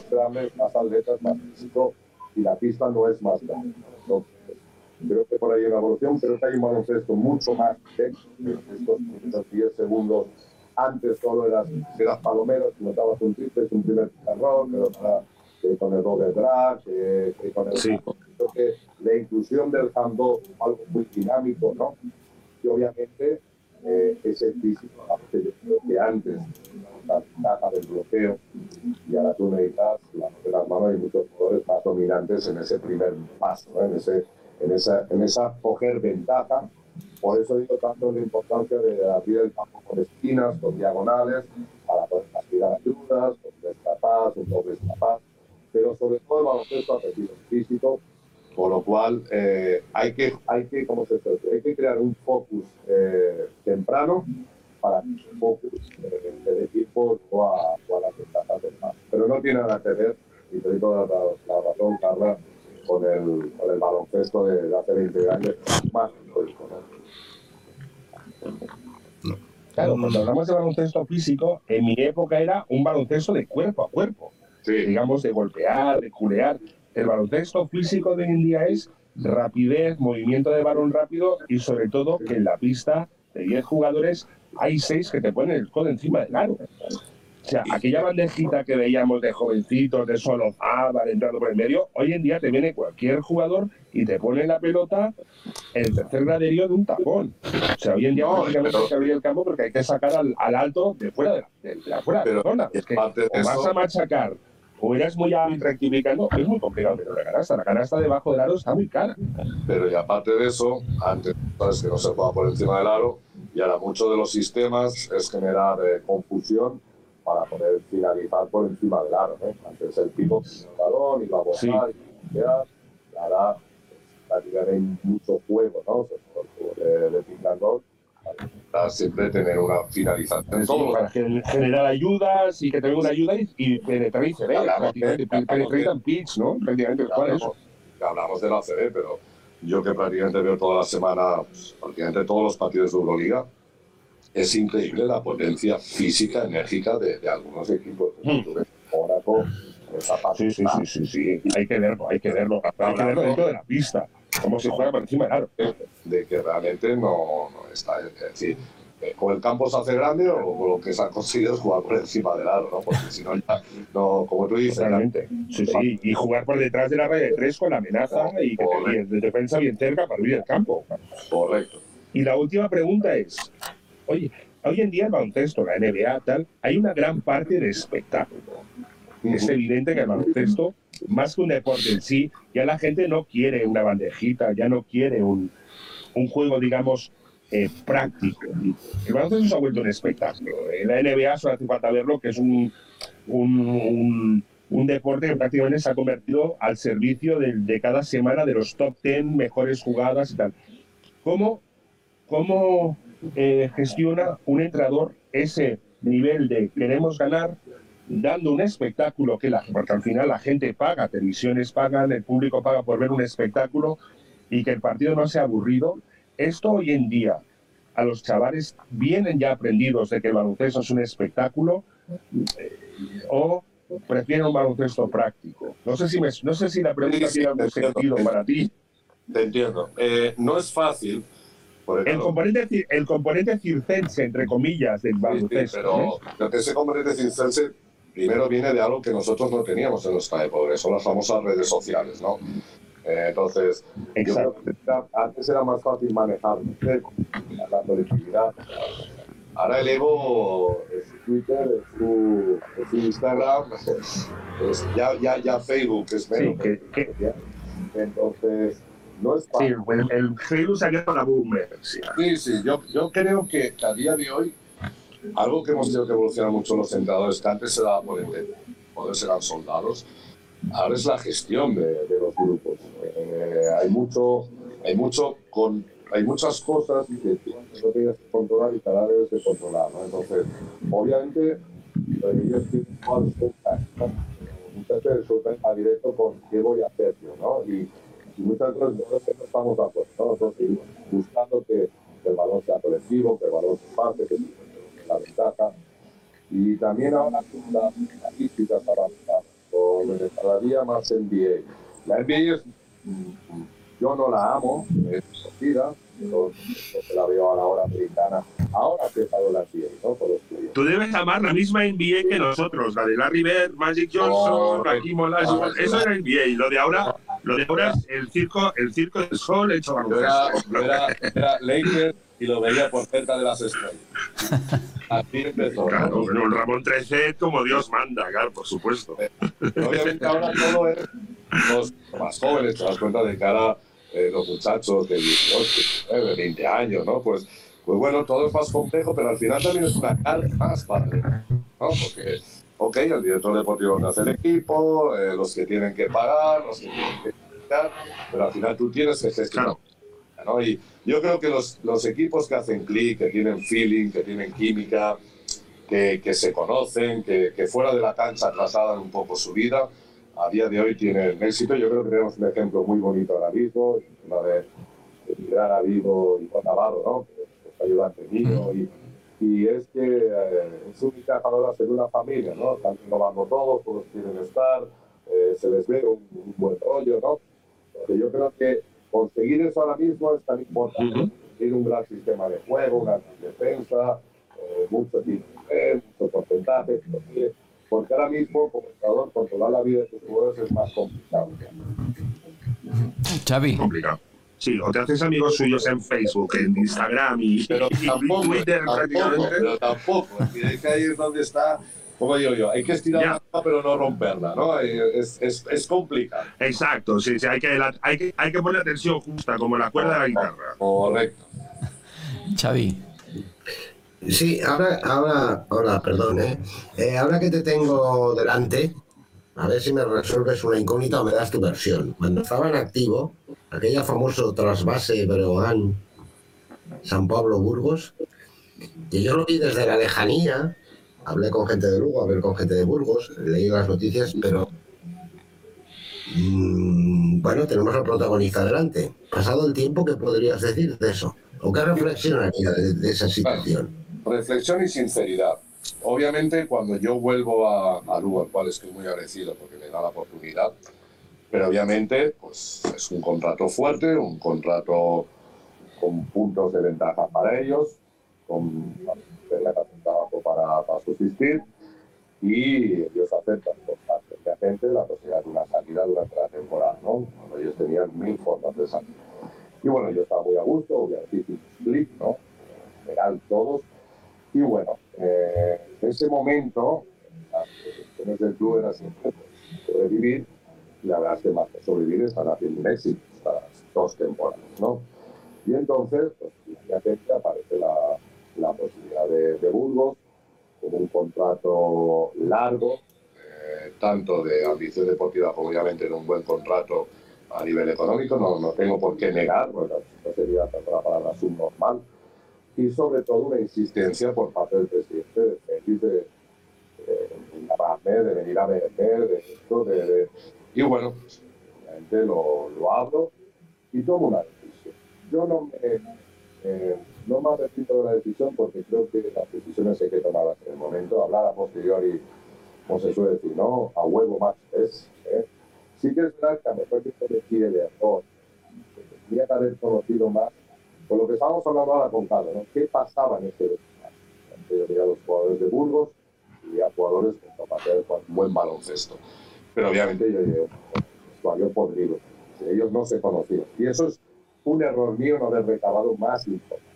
se dan más atletas, más físico, y la pista no es más grande. Entonces, creo que por ahí hay una evolución, creo que hay un baloncesto mucho más técnico, estos primeros 10 segundos antes solo eras, eras palomero, si notabas un triple, es un primer error, pero para, que con el doble drag, que, que con el Sí. creo que la inclusión del handball algo muy dinámico, ¿no? Y obviamente eh, ese físico, que yo creo que antes la ventaja del bloqueo y ahora tú necesitas la de las manos y muchos jugadores más dominantes en ese primer paso, ¿no? en, ese, en, esa, en esa coger ventaja. Por eso digo tanto la importancia de abrir el campo con esquinas, con diagonales, para poder aspirar ayudas, con descapaz, un doble escapaz, pero sobre todo el baloncesto el físico, por lo cual eh, hay que, hay que, ¿cómo se dice? Hay que crear un focus eh, temprano para que el focus eh, del equipo o a, o a las ventajas del más. Pero no tiene nada que ver, y te doy toda la, la razón, Carla, con el, con el baloncesto de, de hace 20 años, más histórico, ¿no? Claro, cuando hablamos de baloncesto físico, en mi época era un baloncesto de cuerpo a cuerpo. Digamos, de golpear, de culear. El baloncesto físico de hoy en día es rapidez, movimiento de balón rápido y sobre todo que en la pista de 10 jugadores hay 6 que te ponen el codo encima del aro. O sea, aquella bandejita que veíamos de jovencitos, de solo Ábal entrando por el medio, hoy en día te viene cualquier jugador y te pone la pelota en el tercer graderío de un tapón. O sea, hoy en día prácticamente hay que abrir el campo porque hay que sacar al, al alto de fuera de de, de la fuera de la zona. Es que o vas a machacar o eres muy rectificando, es muy complicado, pero la canasta, la canasta debajo del aro está muy cara. Pero y aparte de eso, antes sabes que no se juega por encima del aro y ahora muchos de los sistemas es generar eh, confusión para poder finalizar por encima del aro. ¿no? Antes el tenía el balón, iba a botar, Sí. y ahora pues, prácticamente hay mucho juego, ¿no? O sea, todo el juego de, de pick and roll, para siempre tener una finalización. Sí, para gen- generar ayudas y que te una ayuda y, y penetrar y ceder, de- penetrar en pitch, ¿no? Prácticamente, ¿cuál es hablamos, de la CB, pero yo que prácticamente veo toda la semana, pues, prácticamente todos los partidos de Euroliga, es increíble la potencia física, enérgica de, de algunos equipos. Ves Mónaco, Sí, sí, sí, sí, sí, hay que verlo, hay que verlo, hay que verlo dentro de la pista, cómo se juega por encima del aro. de que realmente no, no está. Es decir, o el campo se hace grande o lo que se ha conseguido es jugar por encima del aro, ¿no? Porque si no, ya, no, como tú dices, Totalmente. Sí, sí, y jugar por detrás de la raya de tres con la amenaza y que te, y el de defensa bien cerca para abrir el campo. correcto. Y la última pregunta es, oye, hoy en día el baloncesto, la NBA, tal, hay una gran parte de espectáculo. Es evidente que el baloncesto, más que un deporte en sí, ya la gente no quiere una bandejita, ya no quiere un, un juego, digamos, eh, práctico. El baloncesto se ha vuelto un espectáculo. En la NBA solo hace falta verlo, que es un, un, un- un deporte que prácticamente se ha convertido al servicio de, de cada semana de los top 10 mejores jugadas y tal. ¿Cómo, cómo eh, gestiona un entrenador ese nivel de queremos ganar dando un espectáculo que la, porque al final la gente paga, televisiones pagan, el público paga por ver un espectáculo y que el partido no sea aburrido. Esto hoy en día a los chavales vienen ya aprendidos de que el baloncesto es un espectáculo eh, o prefieren un baloncesto práctico. No sé si, no sé si la pregunta tiene algún sentido para ti. Te entiendo. Eh, no es fácil. El componente, el componente circense, entre comillas, del baloncesto. pero ese componente circense primero viene de algo que nosotros no teníamos en nuestra época, son las famosas redes sociales, ¿no? Eh, entonces, antes era más fácil manejar la colectividad. Ahora el ego es Twitter, es su, Instagram, es ya, ya, ya Facebook, es menos. Entonces, no es fácil. Sí, el, el Facebook se ha quedado la boom. Sí, sí, yo, yo creo que a día de hoy algo que hemos tenido que evolucionar mucho los entrenadores, que antes se daba por entender, poder eran soldados, ahora es la gestión de, de los grupos. Eh, hay mucho, hay mucho con, hay muchas cosas que no tienes que controlar y cada vez de controlar, ¿no? Entonces, obviamente, ellos tienen muchas veces a directo con qué voy a hacer ¿no? Y, muchas veces no estamos de acuerdo, ¿no? Entonces, buscando que, el balón sea colectivo, que el balón se pase, que la ventaja. Y también ahora las estadísticas avanzadas, con cada día más NBA. La NBA es, mm, yo no la amo, es divertida, no, la veo a la hora americana. Ahora ha empezado la NBA, ¿no? Por los Tú debes amar la misma NBA que nosotros, la de Larry Bird, Magic Johnson, Rakim Olajuwon, eso era NBA. Y lo de ahora, lo de ahora es el circo, el circo del sol hecho baloncesto. Era, era, era y lo veía por cerca de las estrellas. Así empezó. Claro, un Ramón 13 como Dios manda, claro, por supuesto. obviamente ahora todo es los más jóvenes, te das cuenta de cara eh, los muchachos de 18, de 20 años, ¿no? Pues, pues bueno, todo es más complejo, pero al final también es una carga más para ¿no? Porque, ok, el director deportivo hace el equipo, eh, los que tienen que pagar, los que tienen que pero al final tú tienes que gestionar. ¿no? Y yo creo que los, los equipos que hacen clic, que tienen feeling, que tienen química, que, que se conocen, que, que, fuera de la cancha trasladan un poco su vida, a día de hoy tienen éxito. Yo creo que tenemos un ejemplo muy bonito ahora mismo, la de, mirar a Vivo y Juan Navarro, ¿no? que es ayudante mío. Y, y es que eh, es un ahora ser una familia, ¿no? Están innovando todos, todos quieren estar, eh, se les ve un, un, buen rollo, ¿no? Porque yo creo que conseguir eso ahora mismo es tan importante. Tiene un gran sistema de juego, una gran defensa, eh, mucho tiempo, mucho porcentaje, porque ahora mismo como jugador controlar la vida de tus jugadores es más complicado. Xavi. Complicado. Sí, o te haces amigos suyos en Facebook, en Instagram y, pero tampoco, Twitter prácticamente. Pero tampoco, que ahí es donde está como digo yo, hay que estirar la pero no romperla, ¿no? Eh, es, es, es complicado. Exacto, sí, sí, hay que, hay, que, hay que poner tensión justa, como la cuerda de la guitarra. Correcto. Xavi. Sí, ahora, ahora, ahora, perdón, ¿eh? ¿eh? Ahora que te tengo delante, a ver si me resuelves una incógnita o me das tu versión. Cuando estaba en activo, aquella famoso trasvase Breogán San Pablo Burgos, y yo lo vi desde la lejanía, hablé con gente de Lugo, hablé con gente de Burgos, leí las noticias, pero mmm, bueno, tenemos al protagonista delante. Pasado el tiempo, ¿qué podrías decir de eso? ¿O qué de, de, esa situación? Reflexión y sinceridad. Obviamente, cuando yo vuelvo a, a Lugo, al cual estoy muy agradecido porque me da la oportunidad, pero obviamente pues, es un contrato fuerte, un contrato con puntos de ventaja para ellos, con trabajo para, para, subsistir y ellos aceptan gente la posibilidad de una salida durante la temporada, ¿no? Cuando ellos tenían mil formas de salir. Y bueno, yo estaba muy a gusto, obviamente, split, ¿no? Eran todos. Y bueno, eh, en ese momento, las cuestiones del club era siempre sobrevivir, y la verdad es que más que sobrevivir están haciendo un éxito estas dos temporadas, ¿no? Y entonces, pues, inmediatamente aparece la, la posibilidad de, de, Burgos con un contrato largo, eh, tanto de ambición deportiva como obviamente en un buen contrato a nivel económico, no, no tengo por qué negar, porque no sería la palabra subnormal. Y sobre todo una insistencia por parte del presidente de Félix de, de, de venir a ver, de esto, de, y bueno, realmente lo, lo hablo y tomo una decisión. Yo no me, eh, no me arrepiento de la decisión porque creo que las decisiones hay que tomarlas en el momento, hablar a posteriori, como se suele decir, ¿no? A huevo más es. ¿eh? Sí que es verdad que a lo mejor que haber conocido más, por lo que estábamos hablando ahora con ¿no? ¿Qué pasaba en este a los jugadores de Burgos y a jugadores con capacidad de buen baloncesto. Pero obviamente yo llegué podrido. Ellos no se conocían. Y eso es un error mío no haber recabado más información.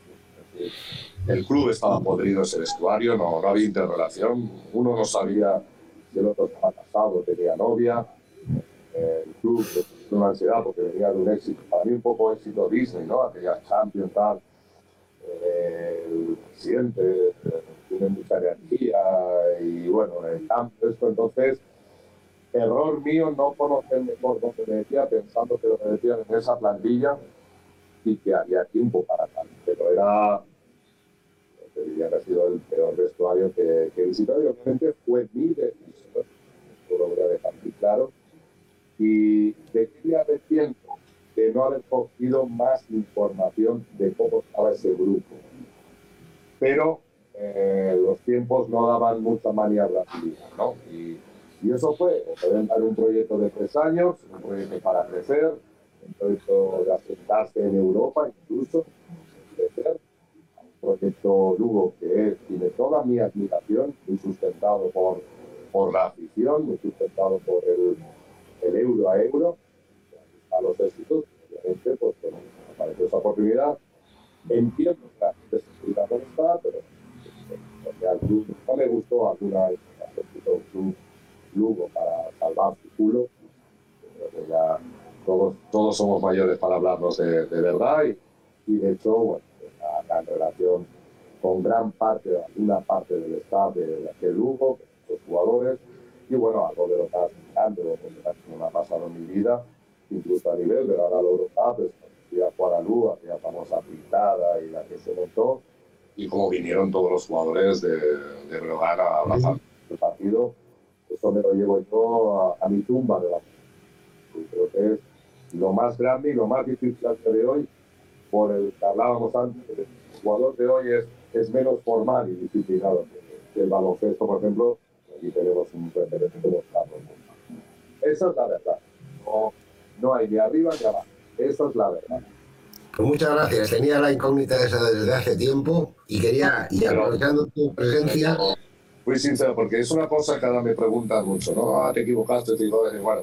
El club estaba podrido ese vestuario, no, no había interrelación. Uno no sabía si el otro estaba casado, tenía novia. El club una ansiedad porque venía de un éxito, para mí un poco éxito Disney, ¿no? Aquella Champions, tal. Eh, el presidente eh, tiene mucha energía y bueno, el campo, entonces error mío no conocer mejor lo que me decía, pensando que lo que decían en esa plantilla y que había tiempo para tal. Pero era, te diría que ha sido el peor vestuario que, que he visitado y obviamente fue mi decisión, lo voy a dejar muy claro. Y de qué me arrepiento de no haber cogido más información de cómo estaba ese grupo. Pero eh, los tiempos no daban mucha maniobrabilidad, ¿no? Y, eso fue, pueden dar un proyecto de tres años, un proyecto para crecer, un proyecto de asentarse en Europa incluso, crecer, un proyecto Lugo que tiene toda mi admiración, muy sustentado por, por la afición, muy sustentado por el, el euro a euro, a los éxitos, obviamente, pues bueno, esa oportunidad. Entiendo que la gente se está, pero porque al club no me gustó alguna un club Lugo para salvar su culo. todos, todos somos mayores para hablarnos de, verdad y, y, de hecho, bueno, la, la, relación con gran parte, una parte del staff de, de Lugo, los jugadores, y bueno, algo de lo que no me ha pasado en mi vida, incluso a nivel de la Eurocup, pues, fui a jugar a Lugo, aquella famosa pintada y la que se montó, y como vinieron todos los jugadores de, de Breogán a abrazar el partido, eso me lo llevo yo a, mi tumba de la creo que es lo más grande y lo más difícil de hoy, por el que hablábamos antes, el jugador de hoy es, es menos formal y disciplinado que, el baloncesto, por ejemplo, aquí tenemos un referente de Esa es la verdad. No, no hay ni arriba ni abajo. Esa es la verdad. Pues muchas gracias. Tenía la incógnita esa desde hace tiempo y quería, y aprovechando tu presencia, Fui sincero, porque es una cosa que ahora me preguntan mucho, ¿no? Ah, te equivocaste, te digo, bueno,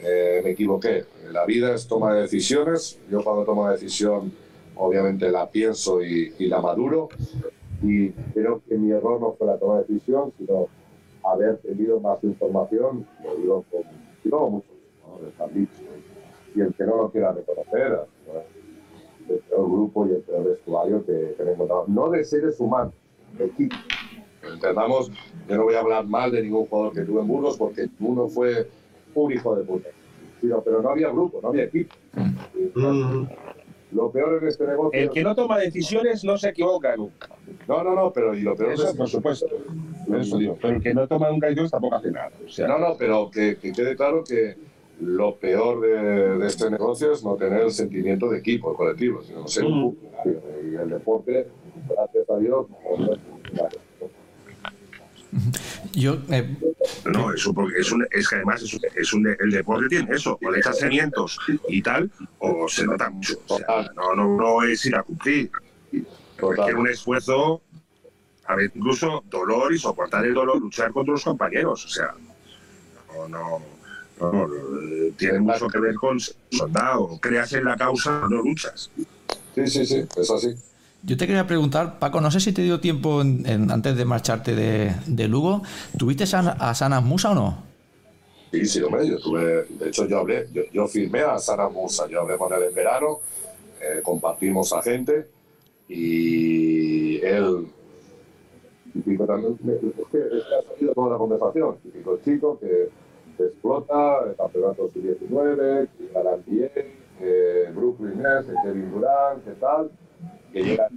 eh, me equivoqué. La vida es toma de decisiones. Yo cuando tomo una decisión, obviamente la pienso y, la maduro. Y creo que mi error no fue la toma de decisión, sino haber tenido más información. Lo digo con, digo mucho, ¿no? Y el que no lo quiera reconocer, el peor grupo y el peor vestuario que, que he encontrado. No de seres humanos, de equipo entendamos, yo no voy a hablar mal de ningún jugador que tuve en Burgos porque uno fue un hijo de puta. pero no había grupo, no había equipo. Mm. Lo peor en este negocio. El que no toma decisiones no se equivoca nunca. No, no, no, pero y lo peor Eso, por supuesto. Eso digo. Pero el que no toma nunca decisiones tampoco hace nada. O sea, no, no, pero que, quede claro que lo peor de, de, este negocio es no tener el sentimiento de equipo, colectivo, sino ser un mm. Y el deporte, gracias a Dios, yo, eh, no, eso porque es, un, es que además es, un, el deporte tiene eso, o le echas cimientos y tal, o se nota mucho. O sea, no, no, no es ir a cumplir. Requiere un esfuerzo, a ver, incluso dolor y soportar el dolor, luchar contra los compañeros. O sea, no, no, no tiene mucho que ver con soldado. Creas en la causa, no luchas. Sí, sí, sí, es así. Yo te quería preguntar, Paco, no sé si te dio tiempo antes de marcharte de, Lugo. ¿Tuviste a, Sanas Musa o no? Sí, sí, hombre, yo tuve, de hecho yo hablé, yo, firmé a Sanas Musa, yo hablé con él en verano, eh, compartimos a gente y él, típico también, es que, ha salido toda la conversación, típico chico que, explota, el campeonato sub-19, que la NBA, eh, Brooklyn Nets, Kevin Durant, ¿qué tal? Que llega a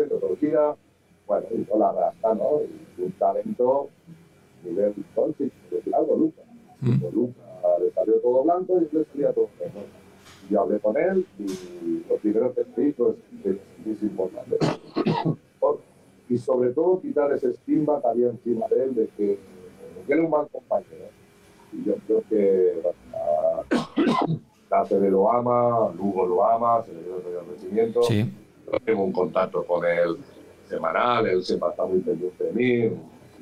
de Turquía, bueno, hizo la raza, ¿no? Y un talento nivel de algo Luca. Mm. Luca le salió todo blanco y le salía todo negro. Yo hablé con él y lo primero que es que es importante. Por- Y sobre todo quitar ese estigma que había encima de él de que, era un mal compañero. Y yo creo que la Fede lo ama, Lugo lo ama, se le dio el agradecimiento. Sí. Yo tengo un contacto con él semanal, él siempre está muy pendiente de mí.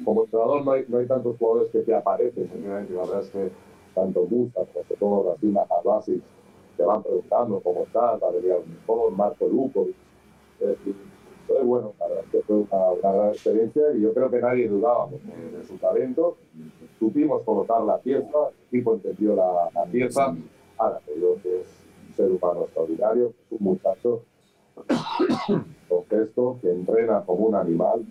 Como entrenador no hay, no hay tantos jugadores que te aparecen, simplemente la verdad es que tanto Musa, sobre todo Racina Habasi, te van preguntando cómo estás, Valeria mejor, Marco Luco. Eh, Entonces, bueno, la verdad es que fue una, una gran experiencia y yo creo que nadie dudaba de, de su talento. Supimos colocar la pieza, el equipo entendió la, la pieza. Ahora, creo que es un ser humano extraordinario, es un muchacho con gesto, que entrena como un animal,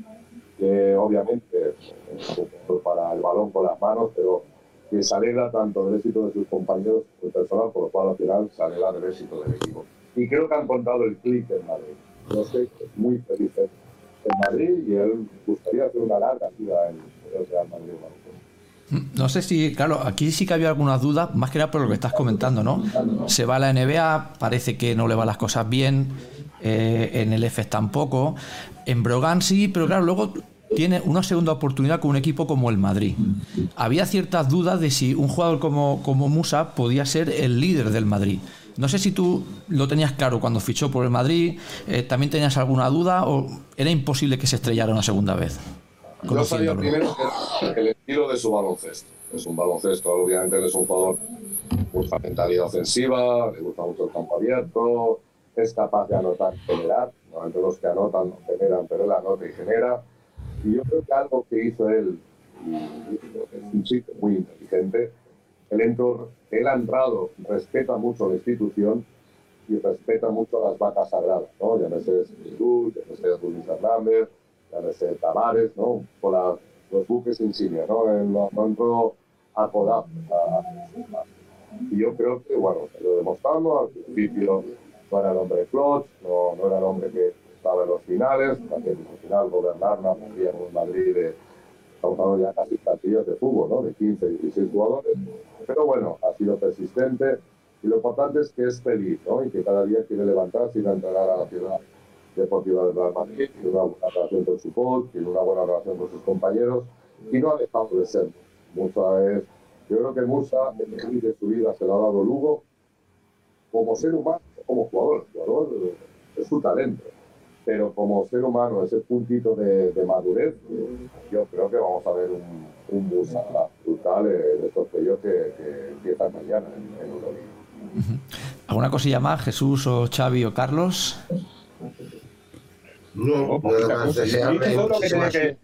que obviamente es para el balón con las manos, pero que se alegra tanto del éxito de sus compañeros como personal, por lo cual al final se alegra del éxito del equipo. Y creo que han contado el clic en Madrid. No sé, muy feliz en Madrid y él gustaría hacer una larga vida en el Real Madrid. No sé si, claro, aquí sí que había algunas dudas, más que nada por lo que estás comentando, ¿no? Se va a la NBA, parece que no le van las cosas bien, eh, en el EFES tampoco, en Brogan sí, pero claro, luego tiene una segunda oportunidad con un equipo como el Madrid. Había ciertas dudas de si un jugador como, como Musa podía ser el líder del Madrid. No sé si tú lo tenías claro cuando fichó por el Madrid, eh, también tenías alguna duda o era imposible que se estrellara una segunda vez. Yo sabía primero que el estilo de su baloncesto. Es un baloncesto, obviamente él es un jugador con mucha mentalidad ofensiva, le gusta mucho el campo abierto, es capaz de anotar y generar. Normalmente los que anotan no generan, pero él anota y genera. Y yo creo que algo que hizo él, es un chico muy inteligente, el entor, él ha entrado, respeta mucho la institución y respeta mucho las vacas sagradas, ¿no? Llámese Jesús, llámese Luis Hernández, llámese Tavares, ¿no? Con la- los buques insignia, ¿no? Él no, no entró a podar. Y yo creo que, bueno, lo demostramos, al principio no era el hombre clutch, no, no era el hombre que estaba en los finales, también al final gobernar, no un Madrid de, hablando ya casi plantillas de fútbol, ¿no? De 15, 16 jugadores, pero bueno, ha sido persistente y lo importante es que es feliz, ¿no? Y que cada día quiere levantarse y entrenar a la ciudad deportiva del Real Madrid, tiene una buena relación con su coach, tiene una buena relación con sus compañeros y no ha dejado de ser. Musa es, yo creo que Musa, el de su vida se lo ha dado Lugo como ser humano, como jugador. El jugador eh, es su talento, pero como ser humano, ese puntito de, de madurez, eh, yo creo que vamos a ver un, un brutal eh, de estos playoffs que, que empiezan mañana en, en Euroliga. ¿Alguna cosilla más, Jesús o Xavi o Carlos? No, nada más desearle Todo lo que muchísima que suerte.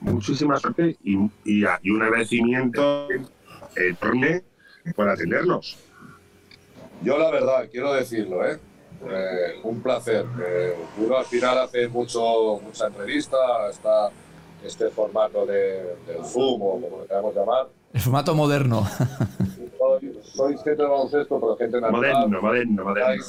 Muchísima suerte y, y, y un agradecimiento enorme por atendernos. Yo la verdad, quiero decirlo, ¿eh? Eh, un placer. Eh, uno al final hace mucho, mucha entrevista, está este formato de, del Zoom o como le queramos llamar. El formato moderno. Soy, soy gente de baloncesto, pero gente natural. Moderno, moderno, moderno.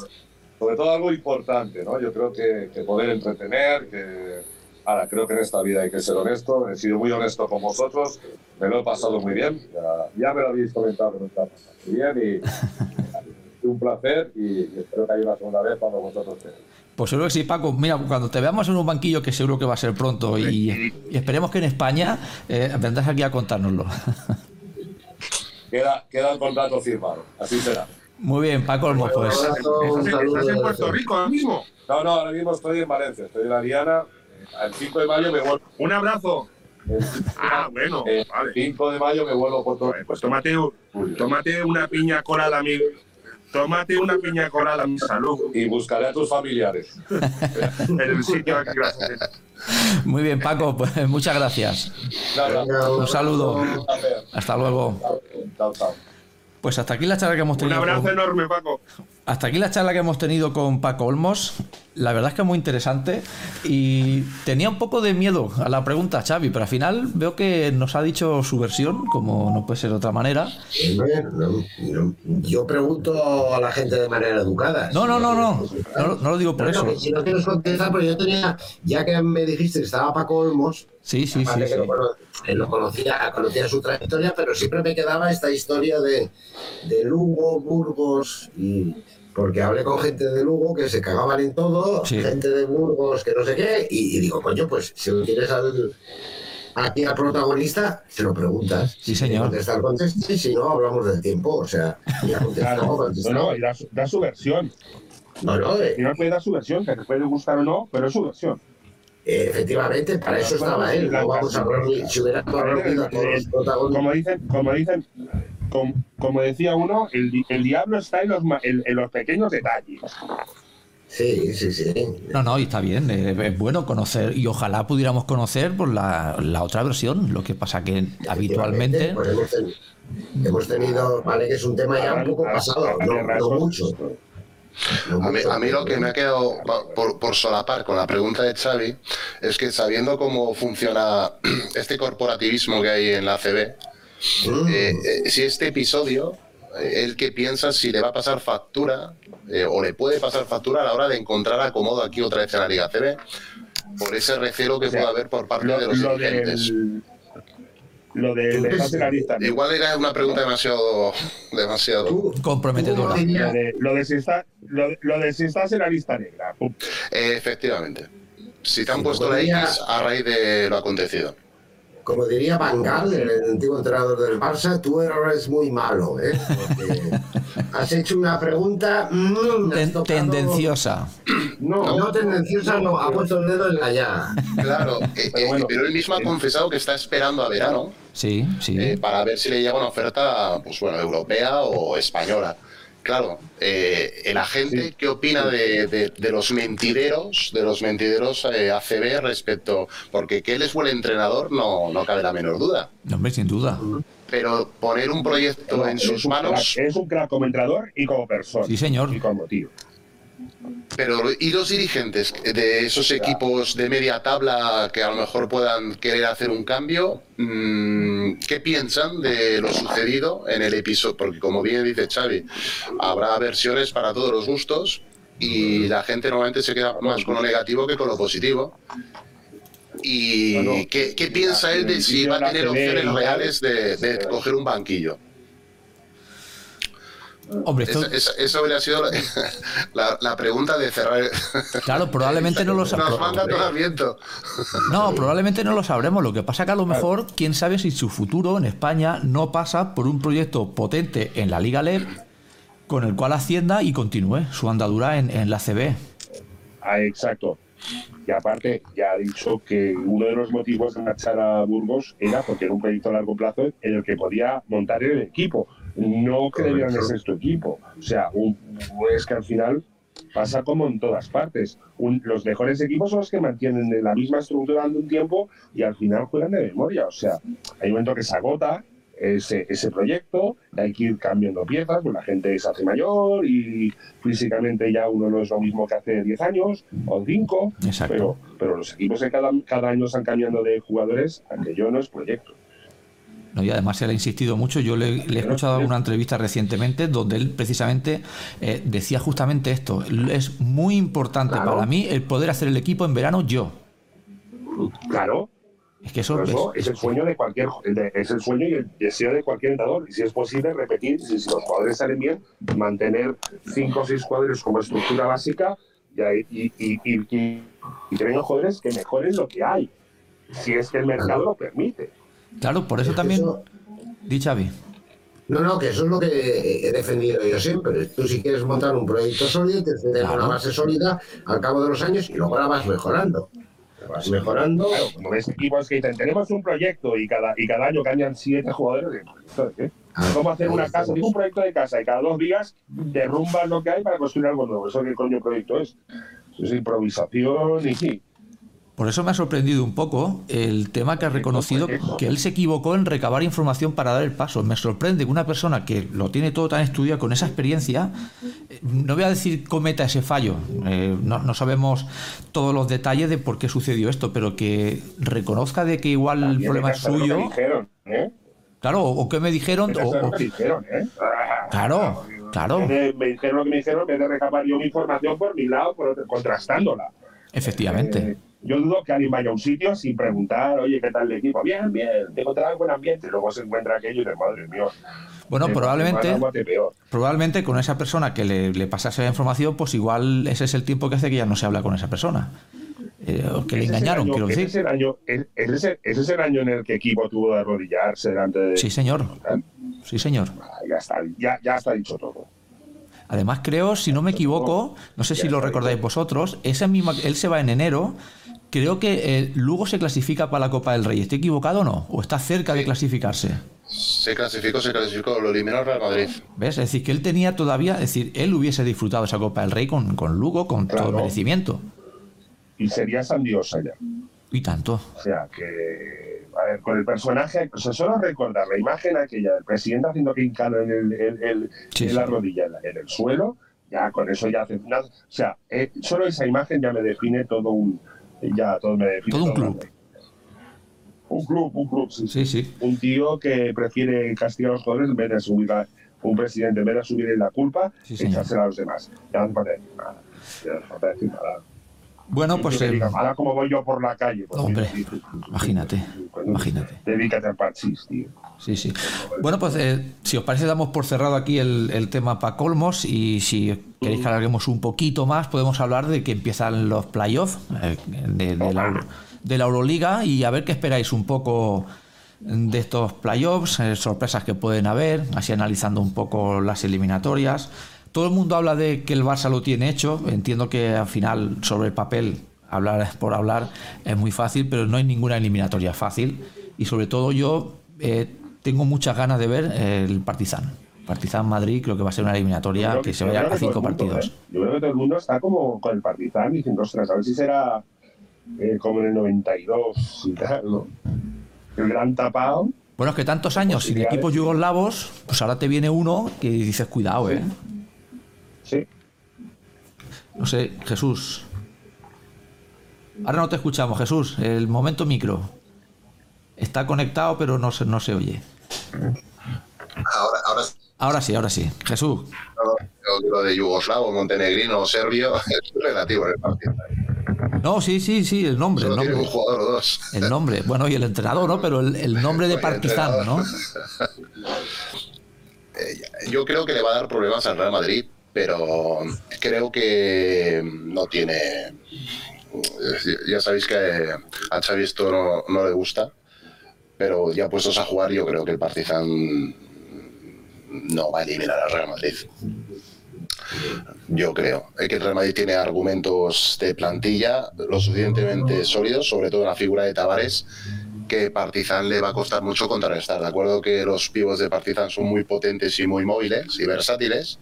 Sobre todo algo importante, ¿no? Yo creo que, que poder entretener, que... Ahora, creo que en esta vida hay que ser honesto. He sido muy honesto con vosotros. Me lo he pasado muy bien. Ya, ya me lo habéis comentado que me está pasando muy bien y un placer y, espero que haya una segunda vez cuando vosotros queráis. Pues seguro que sí, Paco. Mira, cuando te veamos en un banquillo, que seguro que va a ser pronto, y, y esperemos que en España eh, vendrás aquí a contárnoslo. Queda, queda el contrato firmado. Así será. Muy bien, Paco Olmos, pues. ¿Estás en- Puerto Rico ahora mismo? No, no, ahora mismo estoy en Valencia. Estoy en la Diana. El 5 de mayo me vuelvo. Un abrazo. Ah, bueno, el vale. 5 de mayo me vuelvo a Puerto Joder, Pues tómate, un- tómate una piña colada, mi. Tómate una piña colada, mi salud. y buscaré a tus familiares. En el sitio aquí vas a hacer. Muy bien, Paco, pues muchas gracias. Un saludo. un. Hasta luego. Chao, chao. Pues hasta aquí la charla que hemos Un tenido. abrazo con- enorme, Paco. Hasta aquí la charla que hemos tenido con Paco Olmos. La verdad es que es muy interesante y tenía un poco de miedo a la pregunta, Xavi, pero al final veo que nos ha dicho su versión, como no puede ser de otra manera. yo pregunto a la gente de manera educada. No, no, no, no, no, lo digo por eso. si no quieres contestar, pero yo tenía, ya que me dijiste que estaba Paco Olmos, sí, sí, sí, Lo, conocía, conocía su trayectoria, pero siempre me quedaba esta historia de, de Lugo, Burgos y porque hablé con gente de Lugo que se cagaban en todo, gente de Burgos que no sé qué, y, digo, coño, pues si no tienes al, aquí al protagonista, se lo preguntas. Sí, señor. Contestar, contesta, y si no, hablamos del tiempo, o sea, ya claro, No, no, y da, su versión. No, no, eh. Y no puede dar su versión, que te puede gustar o no, pero es su versión. efectivamente, para eso estaba él. No vamos a si hubiera a todos los protagonistas. Como dicen, como dicen como, decía uno, el, el, diablo está en los, en, los pequeños detalles. Sí, sí, sí. No, no, y está bien, eh, es, bueno conocer, y ojalá pudiéramos conocer por la, la otra versión, lo que pasa que habitualmente... Pues hemos, tenido, vale, que es un tema ya un poco pasado, no, mucho. A mí, lo que me ha quedado por, por, solapar con la pregunta de Xavi es que sabiendo cómo funciona este corporativismo que hay en la CB, eh, eh, si este episodio, eh, el que piensa si le va a pasar factura o le puede pasar factura a la hora de encontrar acomodo aquí otra vez en la Liga CB, por ese recelo que pueda haber por parte de los dirigentes. lo de la lista Igual era una pregunta demasiado, demasiado comprometedora. Lo de, si, estás en la lista negra. efectivamente. Si te han puesto la X a raíz de lo acontecido como diría Bangal, el antiguo entrenador del Barça, tú eres muy malo, ¿eh? Porque has hecho una pregunta mm, tendenciosa. No, no, tendenciosa, no, ha puesto el dedo en la llaga. Claro, eh, eh, pero él mismo ha confesado que está esperando a verano. Sí, sí. Eh, para ver si le llega una oferta, pues bueno, europea o española. Claro, eh, el agente, ¿qué opina de, los mentideros, de los mentideros eh, ACB respecto, porque que él es buen entrenador no, no cabe la menor duda. No, hombre, sin duda. Pero poner un proyecto en sus manos... es un crack como entrenador y como persona. Sí, señor. Y como tío. Pero, ¿y los dirigentes de esos equipos de media tabla que a lo mejor puedan querer hacer un cambio? Mm, ¿Qué piensan de lo sucedido en el episodio? Porque, como bien dice Xavi, habrá versiones para todos los gustos y la gente normalmente se queda más con lo negativo que con lo positivo. ¿Y ¿qué, piensa él de si va a tener opciones reales de coger un banquillo? Hombre, esa, habría sido la, pregunta de cerrar. Claro, probablemente no lo sabremos. No, probablemente no lo sabremos. Lo que pasa que a lo mejor, quién sabe si su futuro en España no pasa por un proyecto potente en la Liga LEP con el cual ascienda y continúe su andadura en, la CB. Ah, exacto. Y aparte, ya ha dicho que uno de los motivos de marchar a Burgos era porque era un proyecto a largo plazo en el que podía montar el equipo no que debieran de ser tu equipo. O sea, un, es que al final pasa como en todas partes. los mejores equipos son los que mantienen la misma estructura durante un tiempo y al final juegan de memoria. O sea, hay un momento que se agota ese, ese proyecto, hay que ir cambiando piezas, pues la gente se hace mayor y físicamente ya uno no es lo mismo que hace 10 años o 5, pero, pero los equipos que cada, cada año están cambiando de jugadores, aquello no es proyecto. No, y además se le ha insistido mucho. Yo le, he escuchado una entrevista recientemente donde él precisamente eh, decía justamente esto. Es muy importante para mí el poder hacer el equipo en verano yo. Claro. Es que eso, es, el sueño de cualquier es el sueño y el deseo de cualquier entrenador. Y si es posible, repetir, si, los jugadores salen bien, mantener cinco o seis cuadros como estructura básica y, y, y, y, y que vengan jugadores que mejoren lo que hay. Si es que el mercado lo permite. Claro, por eso también. Dicha Di, No, no, que eso es lo que he defendido yo siempre. Tú si quieres montar un proyecto sólido, te tienes una base sólida al cabo de los años y luego la vas mejorando. La vas mejorando. Claro, como ves equipos que dicen, tenemos un proyecto y cada, y cada año cambian siete jugadores. ¿De qué? Ah, ¿Cómo hacer una casa? Un proyecto de casa y cada dos días derrumban lo que hay para construir algo nuevo. ¿Eso qué coño proyecto es? Eso es improvisación y Por eso me ha sorprendido un poco el tema que ha reconocido que él se equivocó en recabar información para dar el paso. Me sorprende que una persona que lo tiene todo tan estudiado con esa experiencia, eh, no voy a decir cometa ese fallo, eh, no, sabemos todos los detalles de por qué sucedió esto, pero que reconozca de que igual el problema es suyo. ¿eh? Claro, o qué me dijeron. O, dijeron Claro, claro. Me, dijeron lo que me dijeron, en vez de recabar yo mi información por mi lado, por contrastándola. Efectivamente yo dudo que alguien vaya a un sitio sin preguntar, oye, ¿qué tal el equipo? Bien, bien, te encontraba buen ambiente. Luego se encuentra aquello y de madre mía. Bueno, probablemente, probablemente con esa persona que le, le pasase la información, pues igual ese es el tiempo que hace que ya no se habla con esa persona. Eh, que le engañaron, quiero decir. Ese es, el año, ese, es el año en el que equipo tuvo de arrodillarse delante de. Sí, señor. Sí, señor. Ya, está, ya, ya está dicho todo. Además, creo, si no me equivoco, no sé si lo recordáis vosotros, esa misma, él se va en enero creo que eh, Lugo se clasifica para la Copa del Rey. ¿Estoy equivocado o no? ¿O está cerca de clasificarse? Se clasificó, se clasificó, lo eliminó el Real Madrid. ¿Ves? Es decir, que él tenía todavía, es decir, él hubiese disfrutado esa Copa del Rey con, con Lugo, con todo el merecimiento. Y sería Sandiosa ya. Y tanto. O sea, que, a ver, con el personaje, o sea, solo recordar la imagen aquella del presidente haciendo que hincado en, el, en la rodilla, en, el suelo, ya con eso ya hace nada. O sea, eh, solo esa imagen ya me define todo un, ya todo me define. Todo un club. Un club, un club, sí. sí. sí, Un tío que prefiere castigar a los jugadores en vez de subir un presidente en vez de subir la culpa, sí, echársela a los demás. Ya no parece nada. Ya no parece nada. Bueno, pues. Eh, ahora, como voy yo por la calle. Pues, hombre, imagínate. Imagínate. Dedícate al parchís, tío. Sí, sí. Bueno, pues eh, si os parece, damos por cerrado aquí el, el tema para colmos y si queréis que alarguemos un poquito más, podemos hablar de que empiezan los playoffs eh, de, la, de, la, Euroliga y a ver qué esperáis un poco de estos playoffs, eh, sorpresas que pueden haber, así analizando un poco las eliminatorias. Todo el mundo habla de que el Barça lo tiene hecho, entiendo que al final sobre el papel hablar por hablar es muy fácil, pero no hay ninguna eliminatoria fácil y sobre todo yo tengo muchas ganas de ver el Partizan. Partizan Madrid creo que va a ser una eliminatoria que, se vaya a cinco partidos. ¿eh? Yo creo que todo el mundo está como con el Partizan diciendo, ostras, a ver si será eh, como en el 92 y tal, ¿no? El gran tapado. Bueno, es que tantos años sin equipos yugoslavos, pues ahora te viene uno que dices, cuidado, ¿eh? Sí. No sé, Jesús. Ahora no te escuchamos, Jesús. El momento micro. Está conectado, pero no se, no se oye. Ahora, ahora, ahora sí, ahora sí. Jesús. Lo de yugoslavo, montenegrino, serbio, es relativo en el partido. No, sí, sí, sí, el nombre. el nombre. un jugador o dos. El nombre, bueno, y el entrenador, ¿no? Pero el, nombre de Partizan, ¿no? Eh, yo creo que le va a dar problemas al Real Madrid, pero creo que no tiene. Ya sabéis que a Xavi esto no le gusta pero ya puestos a jugar, yo creo que el Partizan no va a eliminar al Real Madrid. Yo creo que el Real Madrid tiene argumentos de plantilla lo suficientemente sólidos, sobre todo en la figura de Tavares, que Partizan le va a costar mucho contrarrestar. De acuerdo que los pivos de Partizan son muy potentes y muy móviles y versátiles,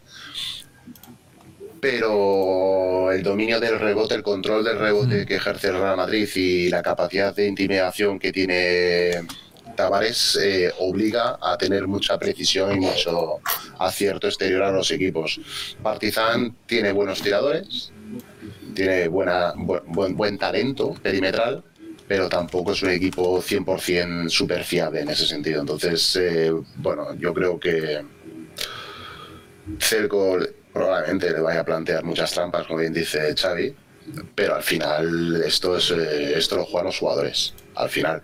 pero el dominio del rebote, el control del rebote que ejerce el Real Madrid y la capacidad de intimidación que tiene Tavares eh, obliga a tener mucha precisión y mucho acierto exterior a los equipos. Partizan tiene buenos tiradores, tiene buena, buen, buen talento perimetral, pero tampoco es un equipo 100% super fiable en ese sentido. Entonces, eh, bueno, yo creo que Cerco probablemente le vaya a plantear muchas trampas, como bien dice Xavi, pero al final esto, es, eh, esto lo juegan los jugadores al final.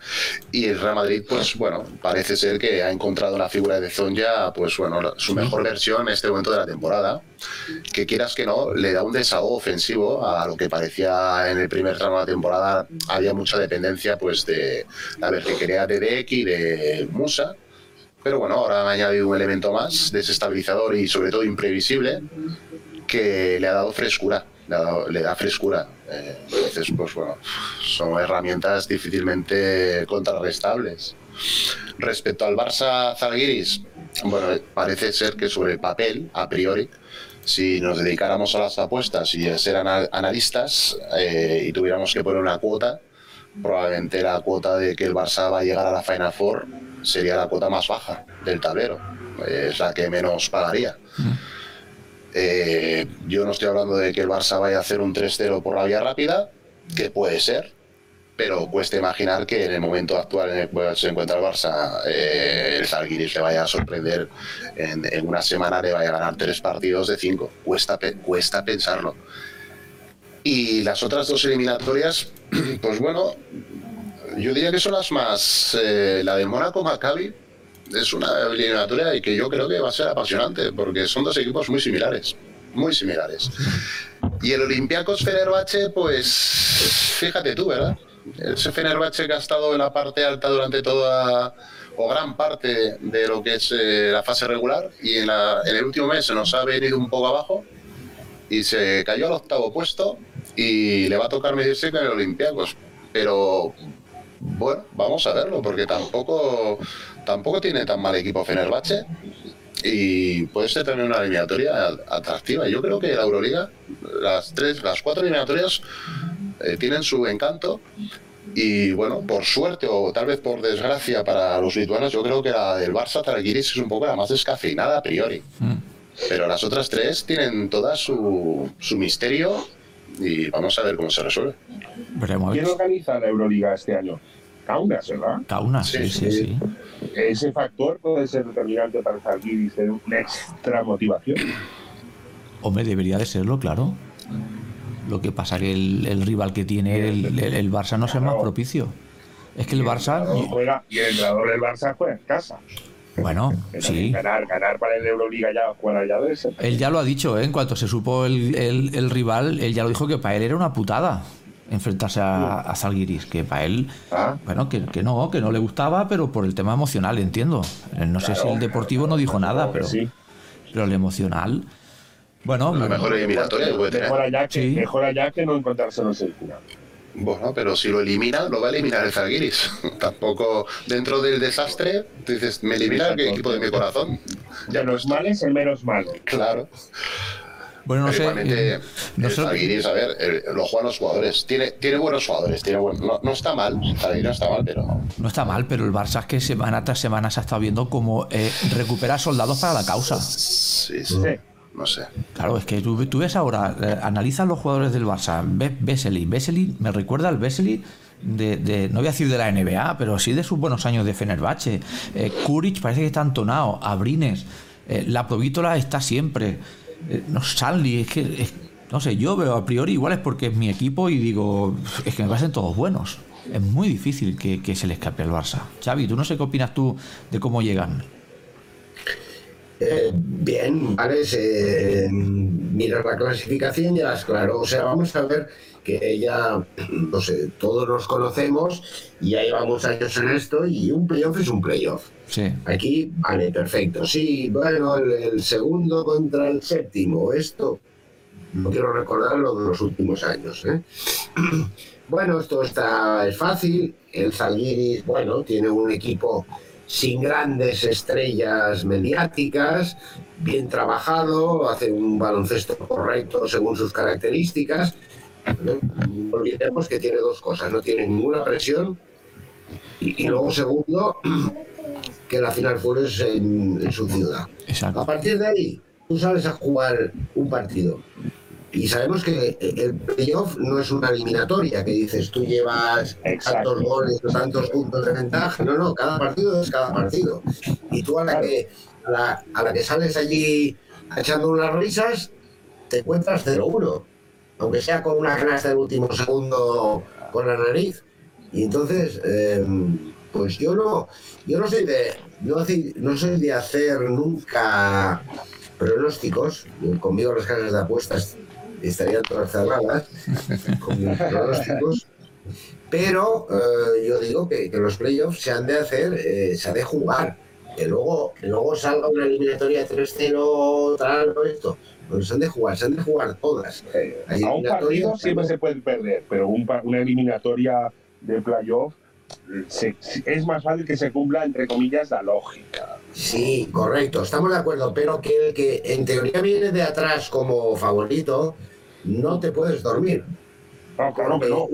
Y el Real Madrid, pues bueno, parece ser que ha encontrado la figura de Zonja, pues bueno, su mejor versión en este momento de la temporada, que quieras que no, le da un desahogo ofensivo a lo que parecía en el primer tramo de la temporada, había mucha dependencia pues de la vertiquería de Deck y de Musa, pero bueno, ahora han añadido un elemento más desestabilizador y sobre todo imprevisible que le ha dado frescura le da, frescura. Eh, entonces, pues bueno, son herramientas difícilmente contrarrestables. Respecto al Barça Zalgiris, bueno, parece ser que sobre el papel, a priori, si nos dedicáramos a las apuestas y a ser analistas eh, y tuviéramos que poner una cuota, probablemente la cuota de que el Barça va a llegar a la Final Four sería la cuota más baja del tablero, es la que menos pagaría. Eh, yo no estoy hablando de que el Barça vaya a hacer un 3-0 por la vía rápida, que puede ser, pero cuesta imaginar que en el momento actual en el que se encuentra el Barça, eh, el Zalgiris le vaya a sorprender en, en, una semana, le vaya a ganar tres partidos de cinco. Cuesta, cuesta pensarlo. Y las otras dos eliminatorias, pues bueno, yo diría que son las más. Eh, la de Mónaco Maccabi es una eliminatoria y que yo creo que va a ser apasionante, porque son dos equipos muy similares. Muy similares. Y el Olympiacos Fenerbahce, pues fíjate tú, ¿verdad? Ese Fenerbahce que ha estado en la parte alta durante toda o gran parte de lo que es eh, la fase regular y en, el último mes se nos ha venido un poco abajo y se cayó al octavo puesto y le va a tocar medirse con el Olympiacos. Pero bueno, vamos a verlo porque tampoco, tampoco tiene tan mal equipo Fenerbahce y puede ser también una eliminatoria atractiva. Yo creo que la Euroliga, las tres, las cuatro eliminatorias eh, tienen su encanto y bueno, por suerte o tal vez por desgracia para los lituanos, yo creo que la del Barça Zalgiris es un poco la más descafeinada a priori. Mm. Pero las otras tres tienen toda su, su misterio y vamos a ver cómo se resuelve. ¿Quién organiza la Euroliga este año? Kaunas, ¿verdad? Kaunas, sí, sí, sí, Ese factor puede ser determinante para salir y ser una extra motivación. Hombre, debería de serlo, claro. Lo que pasa que el, el rival que tiene el, el, el Barça no es el más propicio. Es que el Barça... Juega, y el entrenador del Barça juega en casa. Bueno, sí. Ganar, ganar para el Euroliga ya fuera ya de ese. Él ya lo ha dicho, ¿eh? en cuanto se supo el, el, el, rival, él ya lo dijo que para él era una putada enfrentarse a, a Salguiris, que para él, ¿Ah? bueno, que, que, no, que no le gustaba, pero por el tema emocional, entiendo. No sé si el deportivo no dijo nada, pero, sí. pero el emocional. Bueno, la mejor eliminatoria que puede tener. Mejor allá que, sí. mejor allá que no encontrarse en el final. Bueno, pero si lo elimina, lo va a eliminar el Zalgiris. Tampoco dentro del desastre, tú dices, me elimina el equipo de mi corazón. Ya no es mal, es el menos malo. Claro. Bueno, no Pero sé. igualmente, eh, no sé- a ver, el- lo juegan los jugadores. Tiene, tiene buenos jugadores. Tiene buen- no, no está mal. El Zalgiris no está mal, pero No está mal, pero el Barça es que semana tras semana se ha estado viendo como eh, recupera soldados para la causa. sí, sí. Sí. No sé. Claro, es que tú, tú ves ahora, eh, analizas los jugadores del Barça, ves Vesely, Vesely me recuerda al Vesely de, de- no voy a decir de la NBA, pero sí de sus buenos años de Fenerbahce. Eh, parece que está entonado, Abrines, eh, la Provítola está siempre, eh, no, Sanli, es que, no sé, yo veo a priori igual es porque es mi equipo y digo, es que me parecen todos buenos. Es muy difícil que, que se le escape al Barça. Xavi, tú no sé qué opinas tú de cómo llegan. Eh, bien, vale, se, mira la clasificación ya es claro. O sea, vamos a ver que ya, no sé, todos nos conocemos y ya llevamos años en esto y un playoff es un playoff. Sí. Aquí, vale, perfecto. Sí, bueno, el, el segundo contra el séptimo, esto no quiero recordar lo de los últimos años. ¿eh? Bueno, esto está es fácil. El Zalgiris, bueno, tiene un equipo sin grandes estrellas mediáticas, bien trabajado, hace un baloncesto correcto según sus características. No, no olvidemos que tiene dos cosas, no tiene ninguna presión y, y luego segundo, que la final fue en, en su ciudad. A Exacto. partir de ahí, tú sales a jugar un partido. Y sabemos que el playoff no es una eliminatoria, que dices tú llevas Exacto. tantos goles o tantos puntos de ventaja. No, no, cada partido es cada partido. Y tú a la que, a la, a la que sales allí echando unas risas, te encuentras 0-1. Aunque sea con una canasta del último segundo con la nariz. Y entonces, eh, pues yo no, yo no soy de, no, no soy de hacer nunca pronósticos. Conmigo las casas de apuestas estarían todas cerradas pronósticos. Pero eh, yo digo que, que los playoffs se han de hacer, eh, se ha de jugar. Que luego, que luego salga una eliminatoria de 3-0, tal, o esto. Pues se han de jugar, se han de jugar todas. Hay A un partido siempre se puede perder, pero un una eliminatoria de playoff eh, se- es más fácil que se cumpla, entre comillas, la lógica. Sí, correcto, estamos de acuerdo, pero que el que en teoría viene de atrás como favorito, no te puedes dormir. No, claro que no.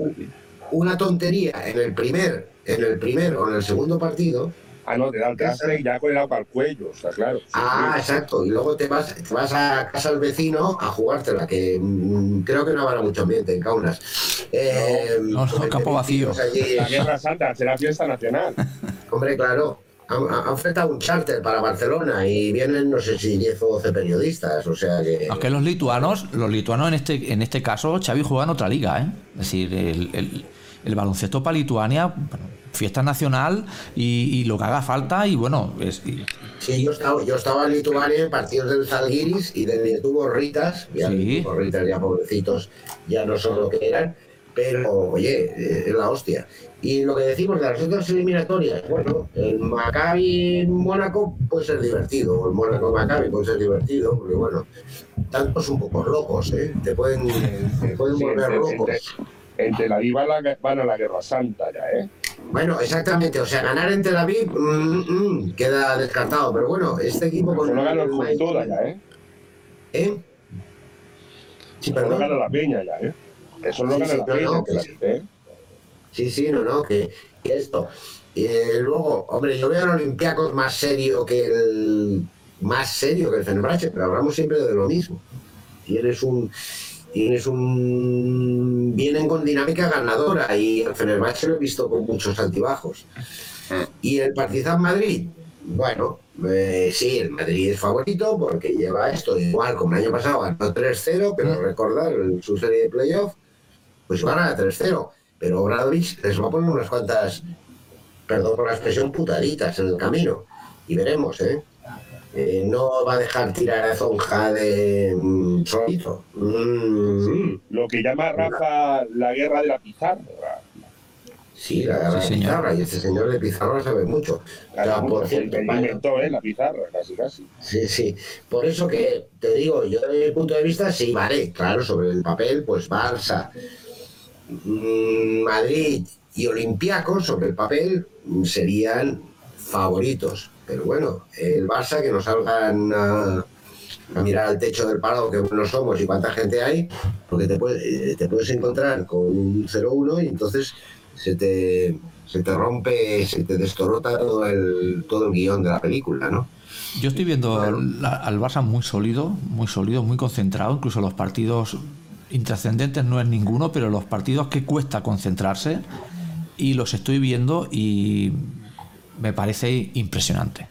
una tontería en el primer, en el primer o en el segundo partido. Ah, no, te da el traste ya con el agua al cuello, está claro. Ah, sí. exacto. Y luego te vas, te vas a casa del vecino a jugártela, que mm, creo que no habrá mucho ambiente en Kaunas. Eh, No, no, con campo vacío. allí. La Guerra Santa será fiesta nacional. Hombre, claro. Han, ofertado un charter para Barcelona y vienen, no sé si 10 o 12 periodistas, o sea que... Aunque los lituanos, los lituanos en este, en este caso, Xavi juega en otra liga, ¿eh? Es decir, el, el- el baloncesto para Lituania, bueno, fiesta nacional y, y lo que haga falta y bueno, es, y- Sí, yo estaba, yo estaba en Lituania en partidos del Zalgiris y del Nietubo Ritas, ya Sí. Ya pobrecitos, ya no son lo que eran, pero oye, eh, es la hostia. Y lo que decimos de las otras eliminatorias, bueno, el Maccabi Mónaco puede ser divertido, o el Mónaco Maccabi puede ser divertido, porque bueno, tantos un poco locos, ¿eh? Te pueden, te pueden Sí, volver entre, locos. entre, entre la Diva van, la- van a la Guerra Santa ya, ¿eh? Bueno, exactamente, o sea, ganar en Tel Aviv mm, mm, queda descartado, pero bueno, este equipo con... El Juventud ya, ¿eh? ¿Eh? Sí, la Peña ya, ¿eh? Eso no Sí, no, que la- ¿eh? Sí, sí, no, no, que, que esto. Eh, luego, hombre, yo veo al Olympiacos más serio que el más serio que el Fenerbahce, pero hablamos siempre de lo mismo. Tienes un tienes un vienen con dinámica ganadora y el Fenerbahce lo he visto con muchos altibajos. Y el Partizan Madrid, bueno, eh, sí, el Madrid es favorito porque lleva esto igual como el año pasado, ganó 3-0, pero recordar en su serie de playoff, pues van a 3-0. Pero Obradovic les va a poner unas cuantas, perdón por la expresión, putaditas en el camino. Y veremos, ¿eh? Eh, no va a dejar tirar a Zonja de mm, solito. Mm, Lo que llama Rafa la guerra de la pizarra. sí, la, la Sí, señor. pizarra, y este señor de pizarra sabe mucho. Ya, por cierto, Él vaya- inventó ¿eh? la pizarra, casi casi. Sí, sí. Por eso que te digo, yo desde mi punto de vista, sí, vale, claro, sobre el papel, pues Barça, Madrid y Olympiacos, sobre el papel, mm, serían favoritos. Pero bueno, el Barça que nos salgan a, a mirar al techo del parado, que buenos somos y cuánta gente hay, porque te, puede- eh, te puedes encontrar con un 0-1 y entonces se te, se te rompe, se te destorota todo el, todo el guion de la película, ¿no? Yo estoy viendo al, al Barça muy sólido, muy sólido, muy concentrado. Incluso los partidos intrascendentes no es ninguno, pero los partidos que cuesta concentrarse y los estoy viendo y me parece impresionante,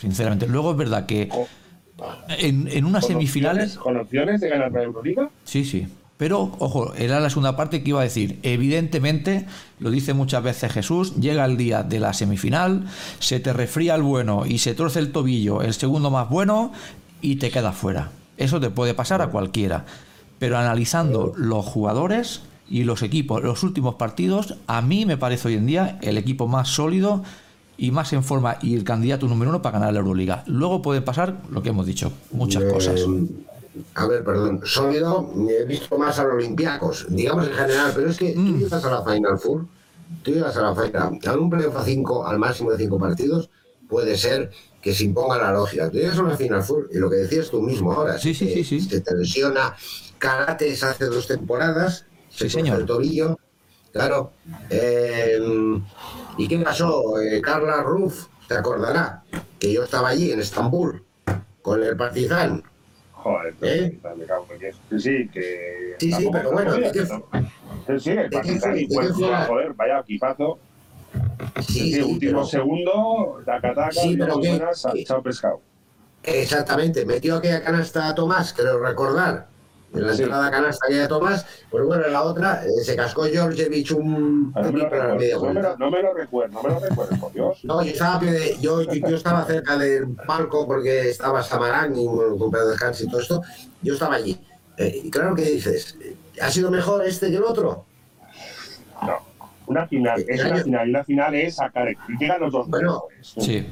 sinceramente. Luego es verdad que en, en una ¿Con semifinal... opciones- ¿Con opciones de ganar la Euroliga? Sí, sí. Pero, ojo, era la segunda parte que iba a decir. Evidentemente, lo dice muchas veces Jesús, llega el día de la semifinal, se te refría el bueno y se torce el tobillo, el segundo más bueno, y te quedas fuera. Eso te puede pasar a cualquiera. Pero analizando los jugadores y los equipos, los últimos partidos, a mí me parece hoy en día el equipo más sólido y más en forma y el candidato número uno para ganar la Euroliga. Luego pueden pasar lo que hemos dicho, muchas Eh, cosas. A ver, perdón, sólido, he visto más a los Olympiacos, digamos en general, pero es que Mm. tú llegas a la Final Four, tú llegas a la Final, a un playoff a cinco, al máximo de cinco partidos, puede ser que se imponga la lógica. Tú llegas a una Final Four, y lo que decías tú mismo ahora, Sí, sí, sí. se te lesiona Karates hace dos temporadas, se Sí, torce señor. el tobillo, claro. Eh, ¿Y qué pasó? Eh, Carla Ruff, te acordará, que yo estaba allí en Estambul con el Partizan. Joder, ¿Eh? me cago en diez. Sí, sí, que. Sí, sí, tampoco- pero bueno, tampoco- ¿de qué- Sí, sí, el Partizan fue- y de buen qué fue jugador, la- joder, vaya equipazo. Sí, Sí, sí, último pero- segundo, taca taca, Sí, pero que- buenas, que- pescado. Exactamente, metió aquella canasta a Tomás, creo recordar. En la Sí. entrada canasta aquella Tomás, pues bueno, en la otra eh, se cascó Georgievich un No me lo a recuerdo, no me vuelta. lo, no me lo recuerdo, no me lo recuerdo, por Dios. No, yo estaba, a de- yo, yo, yo estaba cerca del palco porque estaba Samarán y bueno, con Pedro Descanso y todo esto. Yo estaba allí. Eh, y claro que dices, ¿ha sido mejor este que el otro? No. Una final, es una final, y una final es sacar. Y llegan los dos Bueno, sí.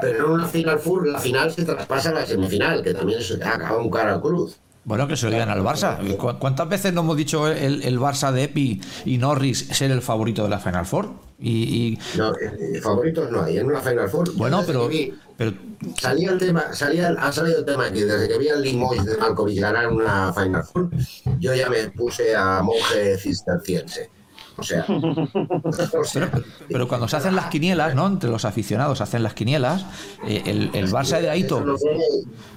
Pero en una final full, la final se traspasa a la semifinal, que también se acaba un cara al cruz. Bueno, que se lo digan al Barça. ¿Cu- ¿Cuántas veces nos hemos dicho el, el Barça de Epi y Norris ser el favorito de la Final Four? Y, y- No, eh, favoritos no hay, en una final full. bueno, vi- pero Salía el tema, salía, ha salido el tema que desde que vi al Limoges de Malkovich ganar una Final Four, yo ya me puse a monje cisterciense. O sea, Pero cuando se hacen las quinielas, ¿no? Entre los aficionados se hacen las quinielas, eh, el, el Barça de Aito. Eso no sé,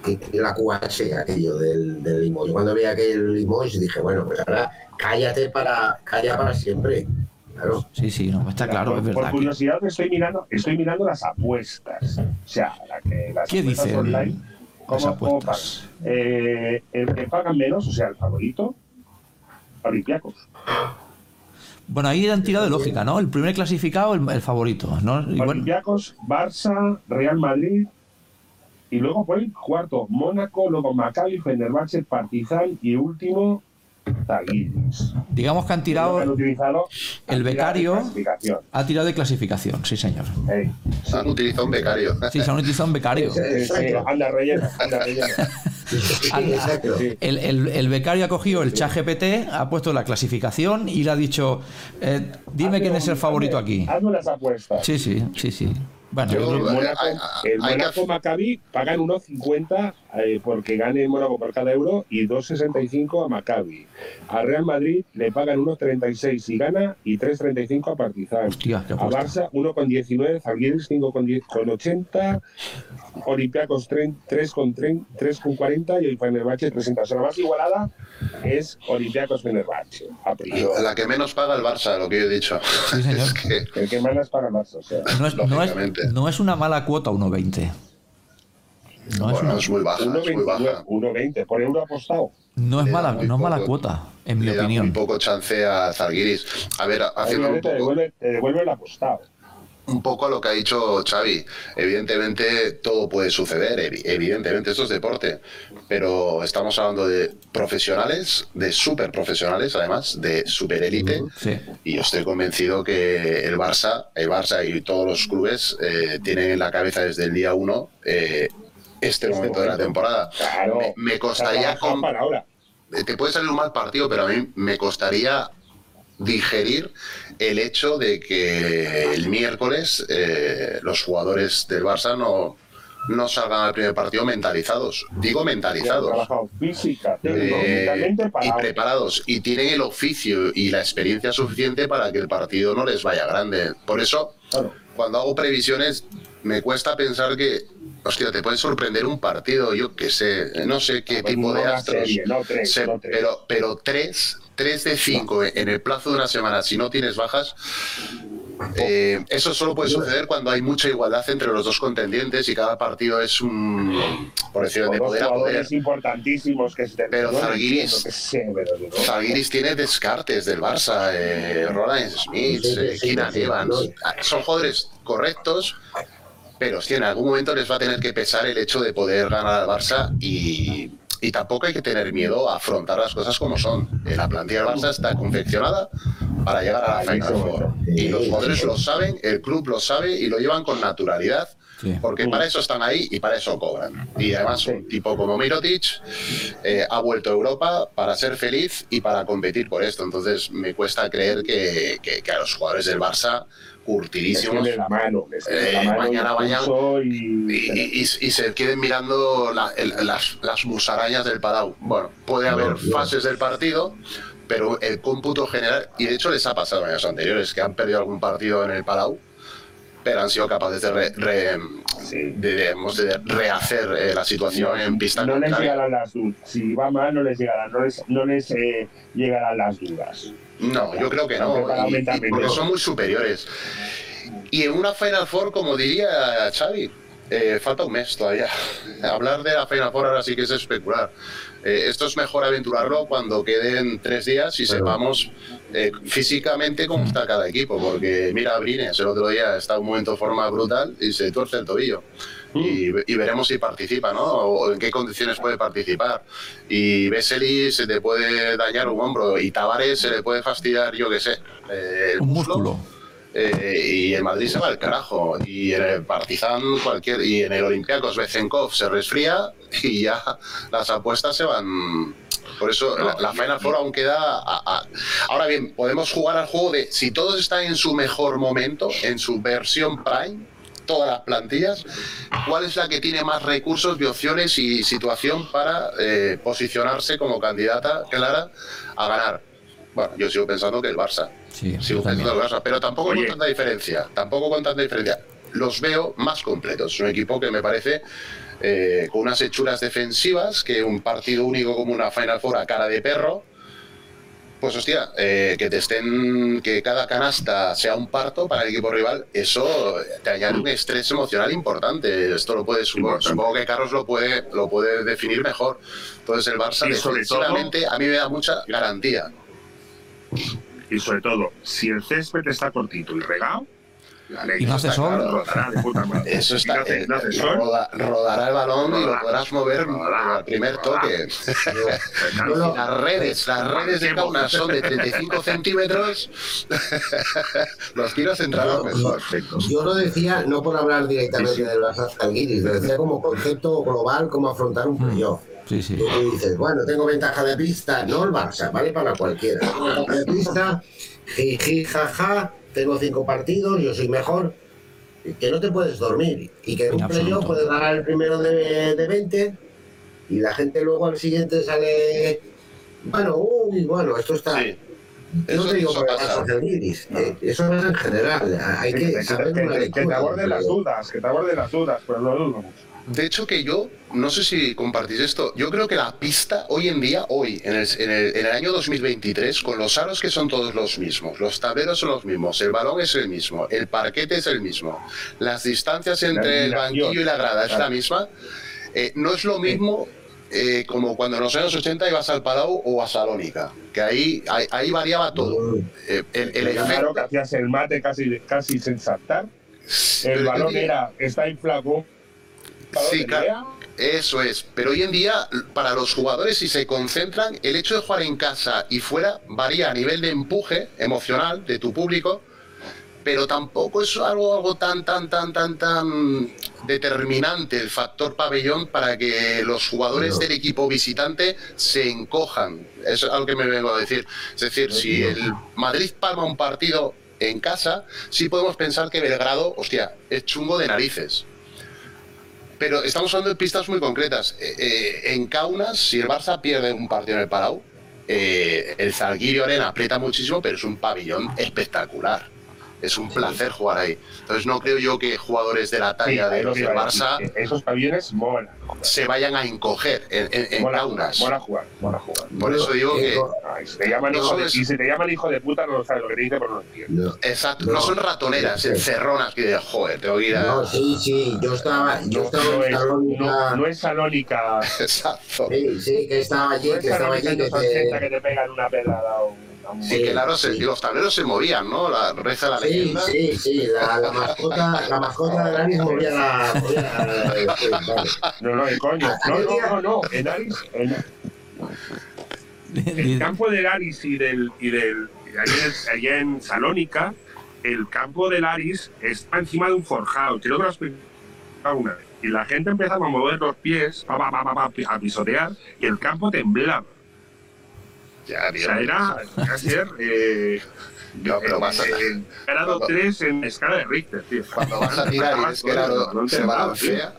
que- que la QH, aquello del, del Limoges. Cuando vi aquel Limoges dije, bueno, pues ahora cállate para, calla para siempre. Claro. Sí, sí, no, está claro, por, es por verdad. que- curiosidad estoy mirando, estoy mirando las apuestas. O sea, la que, las ¿Qué apuestas dicen online. las ¿Cómo, cómo apuestas? pagan? Eh, el que pagan menos, o sea, el favorito, Olimpiacos. Bueno, ahí han tirado de lógica, ¿no? El primer clasificado, el, favorito, ¿no? Y Barça, Real Madrid. Y luego por el cuarto, Mónaco, luego Maccabi, Fenerbahce, Partizan y último. Digamos que han tirado, utilizado el han becario- ha tirado de clasificación, sí, señor. Ey, Han utilizado un becario. Sí, se han utilizado un becario. anda relleno, anda. Exacto. El, el- el becario ha cogido el chat GPT, ha puesto la clasificación y le ha dicho, eh, dime quién es el favorito aquí. Hazme las apuestas. Sí, sí, sí, sí. Bueno, Yo- El Mónaco, Maccabi pagan 1,50 eh, porque gane el Mónaco por cada euro y 2,65 a Maccabi. A Real Madrid le pagan 1,36 si gana y 3,35 a Partizan. Hostia, a. Barça 1,19, Zalgiris 5,80, Olympiacos 3,40 y el Fenerbahce 3,60. O sea, la más igualada es Olympiacos Fenerbahce, a. La que menos paga el Barça, lo que yo he dicho. Sí, señor. Es que El que más para el Barça, o sea. no, es, no, es, no es una mala cuota 1.20. No es, bueno, una- es muy baja, es muy 1,29, baja. 1,20 por euro apostado. no es mala, no es mala poco. cuota, en mi Le da muy opinión. poco chance a Zalgiris. A ver, haciendo un Obviamente te poco, devuelve, te devuelve el apostado. un poco a lo que ha dicho Xavi. Evidentemente todo puede suceder, evi- evidentemente esto es deporte, pero estamos hablando de profesionales, de súper profesionales además, de super élite. Sí. Y yo estoy convencido que el Barça, el Barça y todos los clubes eh, tienen en la cabeza desde el día uno eh, este, momento de la temporada. Claro. Me, me costaría con- ahora. te puede salir un mal partido, pero a mí me costaría digerir el hecho de que el miércoles eh, los jugadores del Barça no, no salgan al primer partido mentalizados. Digo mentalizados. física, Eh, y preparados y tienen el oficio y la experiencia suficiente para que el partido no les vaya grande. Por eso, Claro. cuando hago previsiones, me cuesta pensar que, hostia, te puede sorprender un partido, yo qué sé, no sé qué Pues tipo no de astros. serie, no tres, Se- no tres. Pero, pero tres, tres de cinco en el plazo de una semana, si no tienes bajas, eh, eso solo puede suceder cuando hay mucha igualdad entre los dos contendientes y cada partido es un, por decirlo, de poder a poder. importantísimos que se Pero no Zalgiris- que Zalgiris tiene descartes del Barça, eh, Roland Smith, Sí, sí, eh, sí, Evans. Ah, Son jugadores correctos, pero hostia, en algún momento les va a tener que pesar el hecho de poder ganar al Barça y, tampoco hay que tener miedo a afrontar las cosas como son. Eh, La plantilla del Barça está confeccionada para llegar a la Final. Y los Sí, jugadores sí. lo saben, el club lo sabe y lo llevan con naturalidad. Sí. Porque para eso están ahí y para eso cobran. Y además un tipo como Mirotic eh, ha vuelto a Europa para ser feliz y para competir por esto. Entonces me cuesta creer que, que- que a los jugadores del Barça, curtidísimos, tiene la mano, les tiene Eh, la mano mañana vayan- y, y, y- y se queden mirando la- el- las, las musarañas del Palau. Bueno, puede haber no. fases del partido, pero el cómputo general, y de hecho les ha pasado en años anteriores que han perdido algún partido en el Palau, pero han sido capaces de, re- re- Sí. de, digamos, de rehacer eh, la situación en pista no les llegarán las dudas. Si va mal, no les llegarán, no les, no les eh, llegarán las dudas. No, yo creo que no. y- y porque son muy superiores. Y en una Final Four, como diría Xavi, eh, falta un mes todavía. Hablar de la Final Four ahora sí que es especular. Eh, esto es mejor aventurarlo cuando queden tres días y sepamos eh, físicamente cómo está cada equipo. Porque mira, Brines el otro día está en un momento de forma brutal y se tuerce el tobillo. Y, y veremos si participa, ¿no? O en qué condiciones puede participar. Y Vesely se te puede dañar un hombro y Tavares se le puede fastidiar, yo qué sé, eh, el Un músculo. eh, y el Madrid se va al carajo. Y en el Partizan cualquier. Y en el Olympiacos Bezenkov se resfría y ya las apuestas se van. Por eso la, la Final Four aún queda. a- a- Ahora bien, podemos jugar al juego de si todos están en su mejor momento, en su versión prime, todas las plantillas, ¿cuál es la que tiene más recursos y opciones y situación para eh, posicionarse como candidata clara a ganar? Bueno, yo sigo pensando que el Barça. Sí, sigo pensando el Barça, pero tampoco Oye. con tanta diferencia. Tampoco con tanta diferencia. Los veo más completos. Es un equipo que me parece eh, con unas hechuras defensivas, que un partido único como una Final Four a cara de perro. Pues hostia, eh, que te estén, que cada canasta sea un parto para el equipo rival, eso te añade un estrés emocional importante. Esto lo puede, supongo, supongo que Carlos lo puede, lo puede definir mejor. Entonces el Barça defensivamente a mí me da mucha garantía. Y sobre todo, si el césped está cortito y regado, vale, Y no hace sol. claro, rodará de puta madre. Eso está. no hace- eh, no hace sol, roda- rodará el balón y lo podrás mover Rodará. al primer Rodará. toque. Las redes, las redes de Kaunas son de 35 centímetros. Los tiros entrarán yo- mejor. Yo lo decía no por hablar directamente del Barça Zalgiris, lo decía como concepto global, como afrontar un playoff. Sí, sí. Y dices, bueno, tengo ventaja de pista, no el Barça, vale para cualquiera. Tengo ventaja de pista, jiji, jaja, tengo cinco partidos, yo soy mejor. Que no te puedes dormir. Y que en un playoff puedes ganar el primero de, de 20 y la gente luego al siguiente sale. Bueno, uy, bueno, esto está. Sí. Yo no Eso- te digo eso pasa. Barça Zalgiris, eh, eso es en general. Hay Que, que saber que- una que te lectura, aborden las dudas, que te aborden las dudas, pero no dudo mucho. De hecho que yo, no sé si compartís esto, yo creo que la pista hoy en día, hoy, en el, en el- en el año 2023, con los aros que son todos los mismos, los tableros son los mismos, el balón es el mismo, el parquete es el mismo, las distancias entre el banquillo y la grada es la misma, eh, no es lo mismo eh, como cuando en los años 80 ibas al Palau o a Salónica, que ahí, ahí, ahí variaba todo. Eh, el, el Claro efecto... que hacías el mate casi, casi sin saltar. El balón era, está inflado. Sí, claro. Eso es, pero hoy en día para los jugadores si se concentran, el hecho de jugar en casa y fuera varía a nivel de empuje emocional de tu público, pero tampoco es algo, algo tan, tan, tan, tan, tan determinante el factor pabellón para que los jugadores No. del equipo visitante se encojan. Es algo que me vengo a decir. Es decir, si el Madrid palma un partido en casa, sí podemos pensar que Belgrado, hostia, es chungo de narices. Pero estamos hablando de pistas muy concretas. Eh, eh, en Kaunas, si el Barça pierde un partido en el Palau, eh, el Zalgirio Arena aprieta muchísimo, pero es un pabellón espectacular. Es un placer jugar ahí. Entonces no creo yo que jugadores de la talla de los del Barça Esos pabellones se vayan a encoger en, en, en Mola, Kaunas. mola jugar, mola jugar. Por eso digo que... Ay, si te llaman hijo de, si te llaman hijo de puta, no sabes lo que te dice, pero no entiendo. No. Exacto, No. no son ratoneras, Sí. encerronas que joder, tengo que ir a... No, sí, sí, yo estaba, yo No, estaba no en es, Salónica. no, no es Salónica. Exacto. Sí, sí, que estaba allí, No es que estaba allí, que años 80 te... que te pegan una pedrada o Sí. Y que claro, se- sí. y los tableros se movían, ¿no? La reza la Sí, leyenda. sí, sí, la, la mascota, la mascota de Aris movía la... movía la- sí, vale. No, no, de coño. No, no, no, no. En Aris, en, el campo del Aris y del. Y del y allí, en, allí en Salónica, el campo del Aris está encima de un forjado. Creo que lo has una vez. Y la gente empezaba a mover los pies, pa, pa, pa, pa, pa, a pisotear, y el campo temblaba. Ya, O sea, era, ser. Eh, No, pero vas a- eh, grado cuando- 3 en escala de Richter, tío. Cuando vas a tirar y ves que la no se balancea,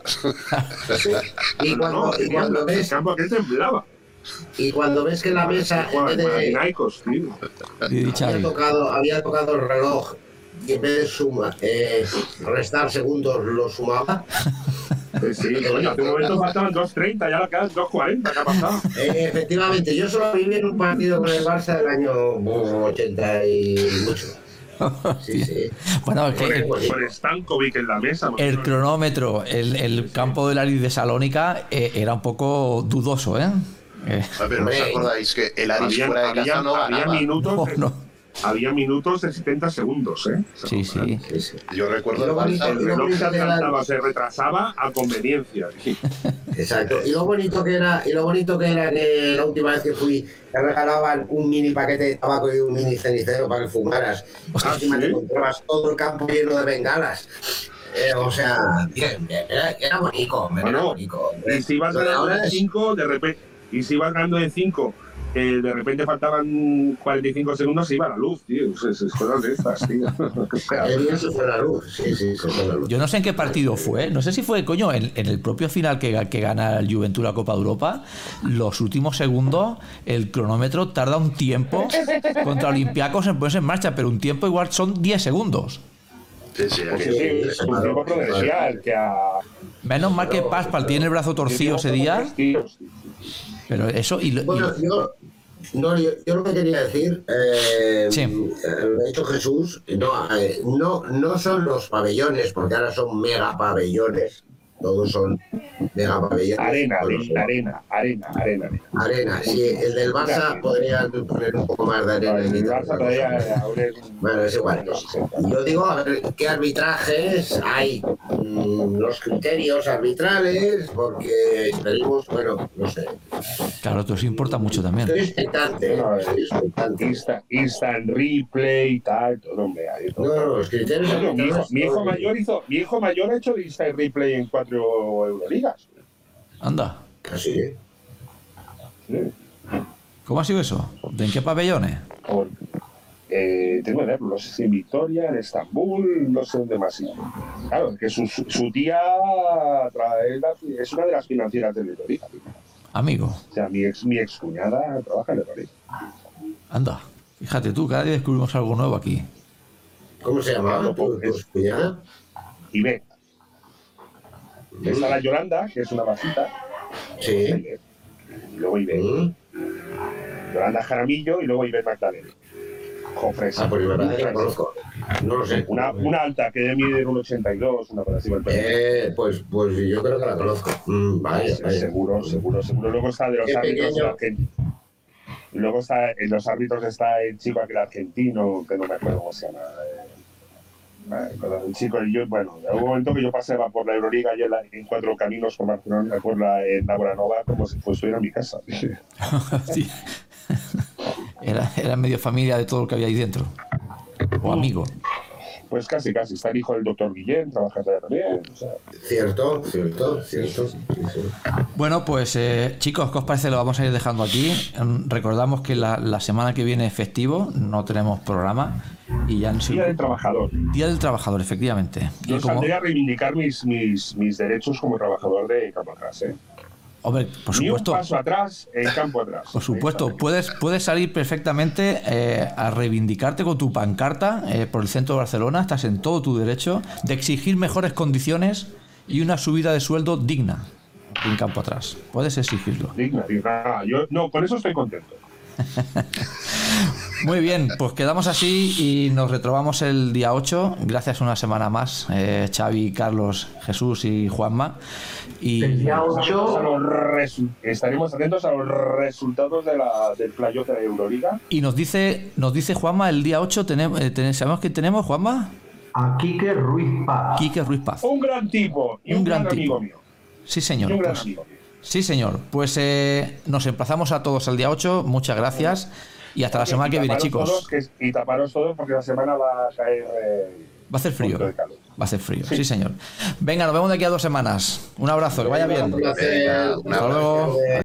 Y cuando, y cuando el ves, campo aquel temblaba. y cuando ves que la mesa, en Juan, vez de, había tocado, había tocado el reloj vez de suma, eh, restar segundos lo sumaba. Sí, coño, hace un momento faltaban 2.30, ya la quedan 2.40, ¿qué ha pasado? Eh, efectivamente, yo solo viví en un partido con el Barça del año oh, 80 y mucho. Sí, sí. Bueno, es que el, Con, con Stankovic en la mesa. el cronómetro, el, el campo del Aris de Salónica eh, era un poco dudoso, ¿eh? Eh, pero no os acordáis que el Aris Había, fuera de casa había- no había minutos, no, no. Había minutos de 70 segundos, ¿eh? Sí, sí. sí, sí. Yo recuerdo lo bonito-. El reloj que era- adelantaba, se retrasaba a conveniencia. Exacto. Y lo bonito que era, y lo bonito que era que la última vez que fui te regalaban un mini paquete de tabaco y un mini cenicero para que fumaras. Ah, Encima ¿sí? te encontrabas todo el campo lleno de bengalas. Eh, o sea, bien, bien, era, era bonito, era Bueno, bonito. Y si vas ganando de es- 5, de repente. Y si vas ganando de 5 eh, de repente faltaban 45 segundos se iba la luz, tío. Es, es cosas de estas, tío. Se fue la luz, sí, sí, se fue la luz. Yo no sé en qué partido fue, no sé si fue, coño, en, en el propio final que, que gana el Juventud la Copa de Europa, los últimos segundos, el cronómetro tarda un tiempo contra Olympiacos en ponerse en marcha, pero un tiempo igual son 10 segundos. Sí, sí, Pues aquí- sí, es un tiempo prudencial que a. Menos mal que Paspal tiene el brazo torcido ese día, pero eso y, lo- y- Bueno, yo, no, yo, yo lo que quería decir, eh, Sí. eh, lo ha dicho Jesús, no, eh, no, no son los pabellones, porque ahora son mega pabellones, todos son mega pabellones. Arena, arena, arena, arena, arena. Arena, sí, el del Barça podría poner un poco más de arena. y El Barça un- Bueno, es igual. Yo digo, a ver, ¿qué arbitrajes hay? Mm, los criterios arbitrales, porque tenemos, bueno, no sé. claro, todo eso importa mucho también. Estoy expectante, No, estoy expectante. Insta- instant replay, tal, todo, hombre. No, no, los criterios mi, hijo, arbitrales. mi hijo mayor hizo, mi hijo mayor ha hecho de instant replay en cuatro Euroligas. Anda, ¿eh? Sí. ¿cómo ha sido eso? ¿De en qué pabellones? Por- eh, tengo que verlo, no sé si en Victoria, en Estambul, no sé dónde más. Claro, que su, su tía trae la- es una de las financieras del Euroliga. Amigo, O sea, mi ex, mi ex cuñada trabaja en Euroliga. anda, fíjate tú, cada día descubrimos algo nuevo aquí. ¿Cómo se llamaba tu, cuñada? Y ve, está la Yolanda, que es una bajita, Sí. y luego Ibe, Mm. Yolanda Jaramillo y luego Ibe Magdalena. Jofres. Ah, pues que la conozco. No lo sé. Una, una alta que debe medir un 82, una cosa así. Eh, pues, pues yo creo que la conozco. Mm, vaya, vaya. Seguro, seguro, seguro. Luego está de los Qué árbitros. Y luego está en los árbitros está el chico aquel argentino, que no me acuerdo cómo se llama. eh, con chico, y yo, bueno, en un momento que yo pasaba por la Euroliga y en, cuatro caminos por Barcelona, por la, en la Nova, como si fuese a mi casa. Sí. Era, era medio familia de todo lo que había ahí dentro. O amigo. Pues casi, casi. Está el hijo del doctor Guillén, trabaja allá también. O sea, Cierto, cierto, cierto. Sí, sí. Bueno, pues eh, chicos, ¿qué os parece? Lo vamos a ir dejando aquí. Mm, Recordamos que la, la semana que viene es festivo, no tenemos programa. Y ya han sido. Día del Trabajador. Día del Trabajador, efectivamente. Yo Y como, saldría a reivindicar mis, mis, mis derechos como trabajador de. ¿eh? Hombre, por Ni un supuesto, paso atrás, en campo atrás. por supuesto, puedes, puedes salir perfectamente eh, a reivindicarte con tu pancarta eh, por el centro de Barcelona. Estás en todo tu derecho de exigir mejores condiciones y una subida de sueldo digna en campo atrás. Puedes exigirlo. Digna, digna. Yo, no, con eso estoy contento. Muy bien, pues quedamos así y nos retrobamos el día 8. Gracias una semana más, eh, Xavi, Carlos, Jesús y Juanma. Y El día Estaremos a 8, los resu- estaremos atentos a los resultados de la, del playoff de la Euroliga. Y nos dice, nos dice Juanma, el día 8 tenemos, eh, ¿sabemos que tenemos, Juanma? a Quique Ruiz Paz. Quique Ruiz Paz. Un gran tipo y un, Un gran, gran tipo. amigo mío. Sí, señor. un gran pues- amigo sí, señor. Pues eh, nos emplazamos a todos el día 8. Muchas gracias. Y hasta la semana Y que viene, chicos. todos, que- y taparos todos porque la semana va a caer. eh, Va a hacer frío. Va a hacer frío, sí, señor. Venga, nos vemos de aquí a dos semanas. Un abrazo, que vaya bien. Un placer. Venga, un Hasta abrazo. luego.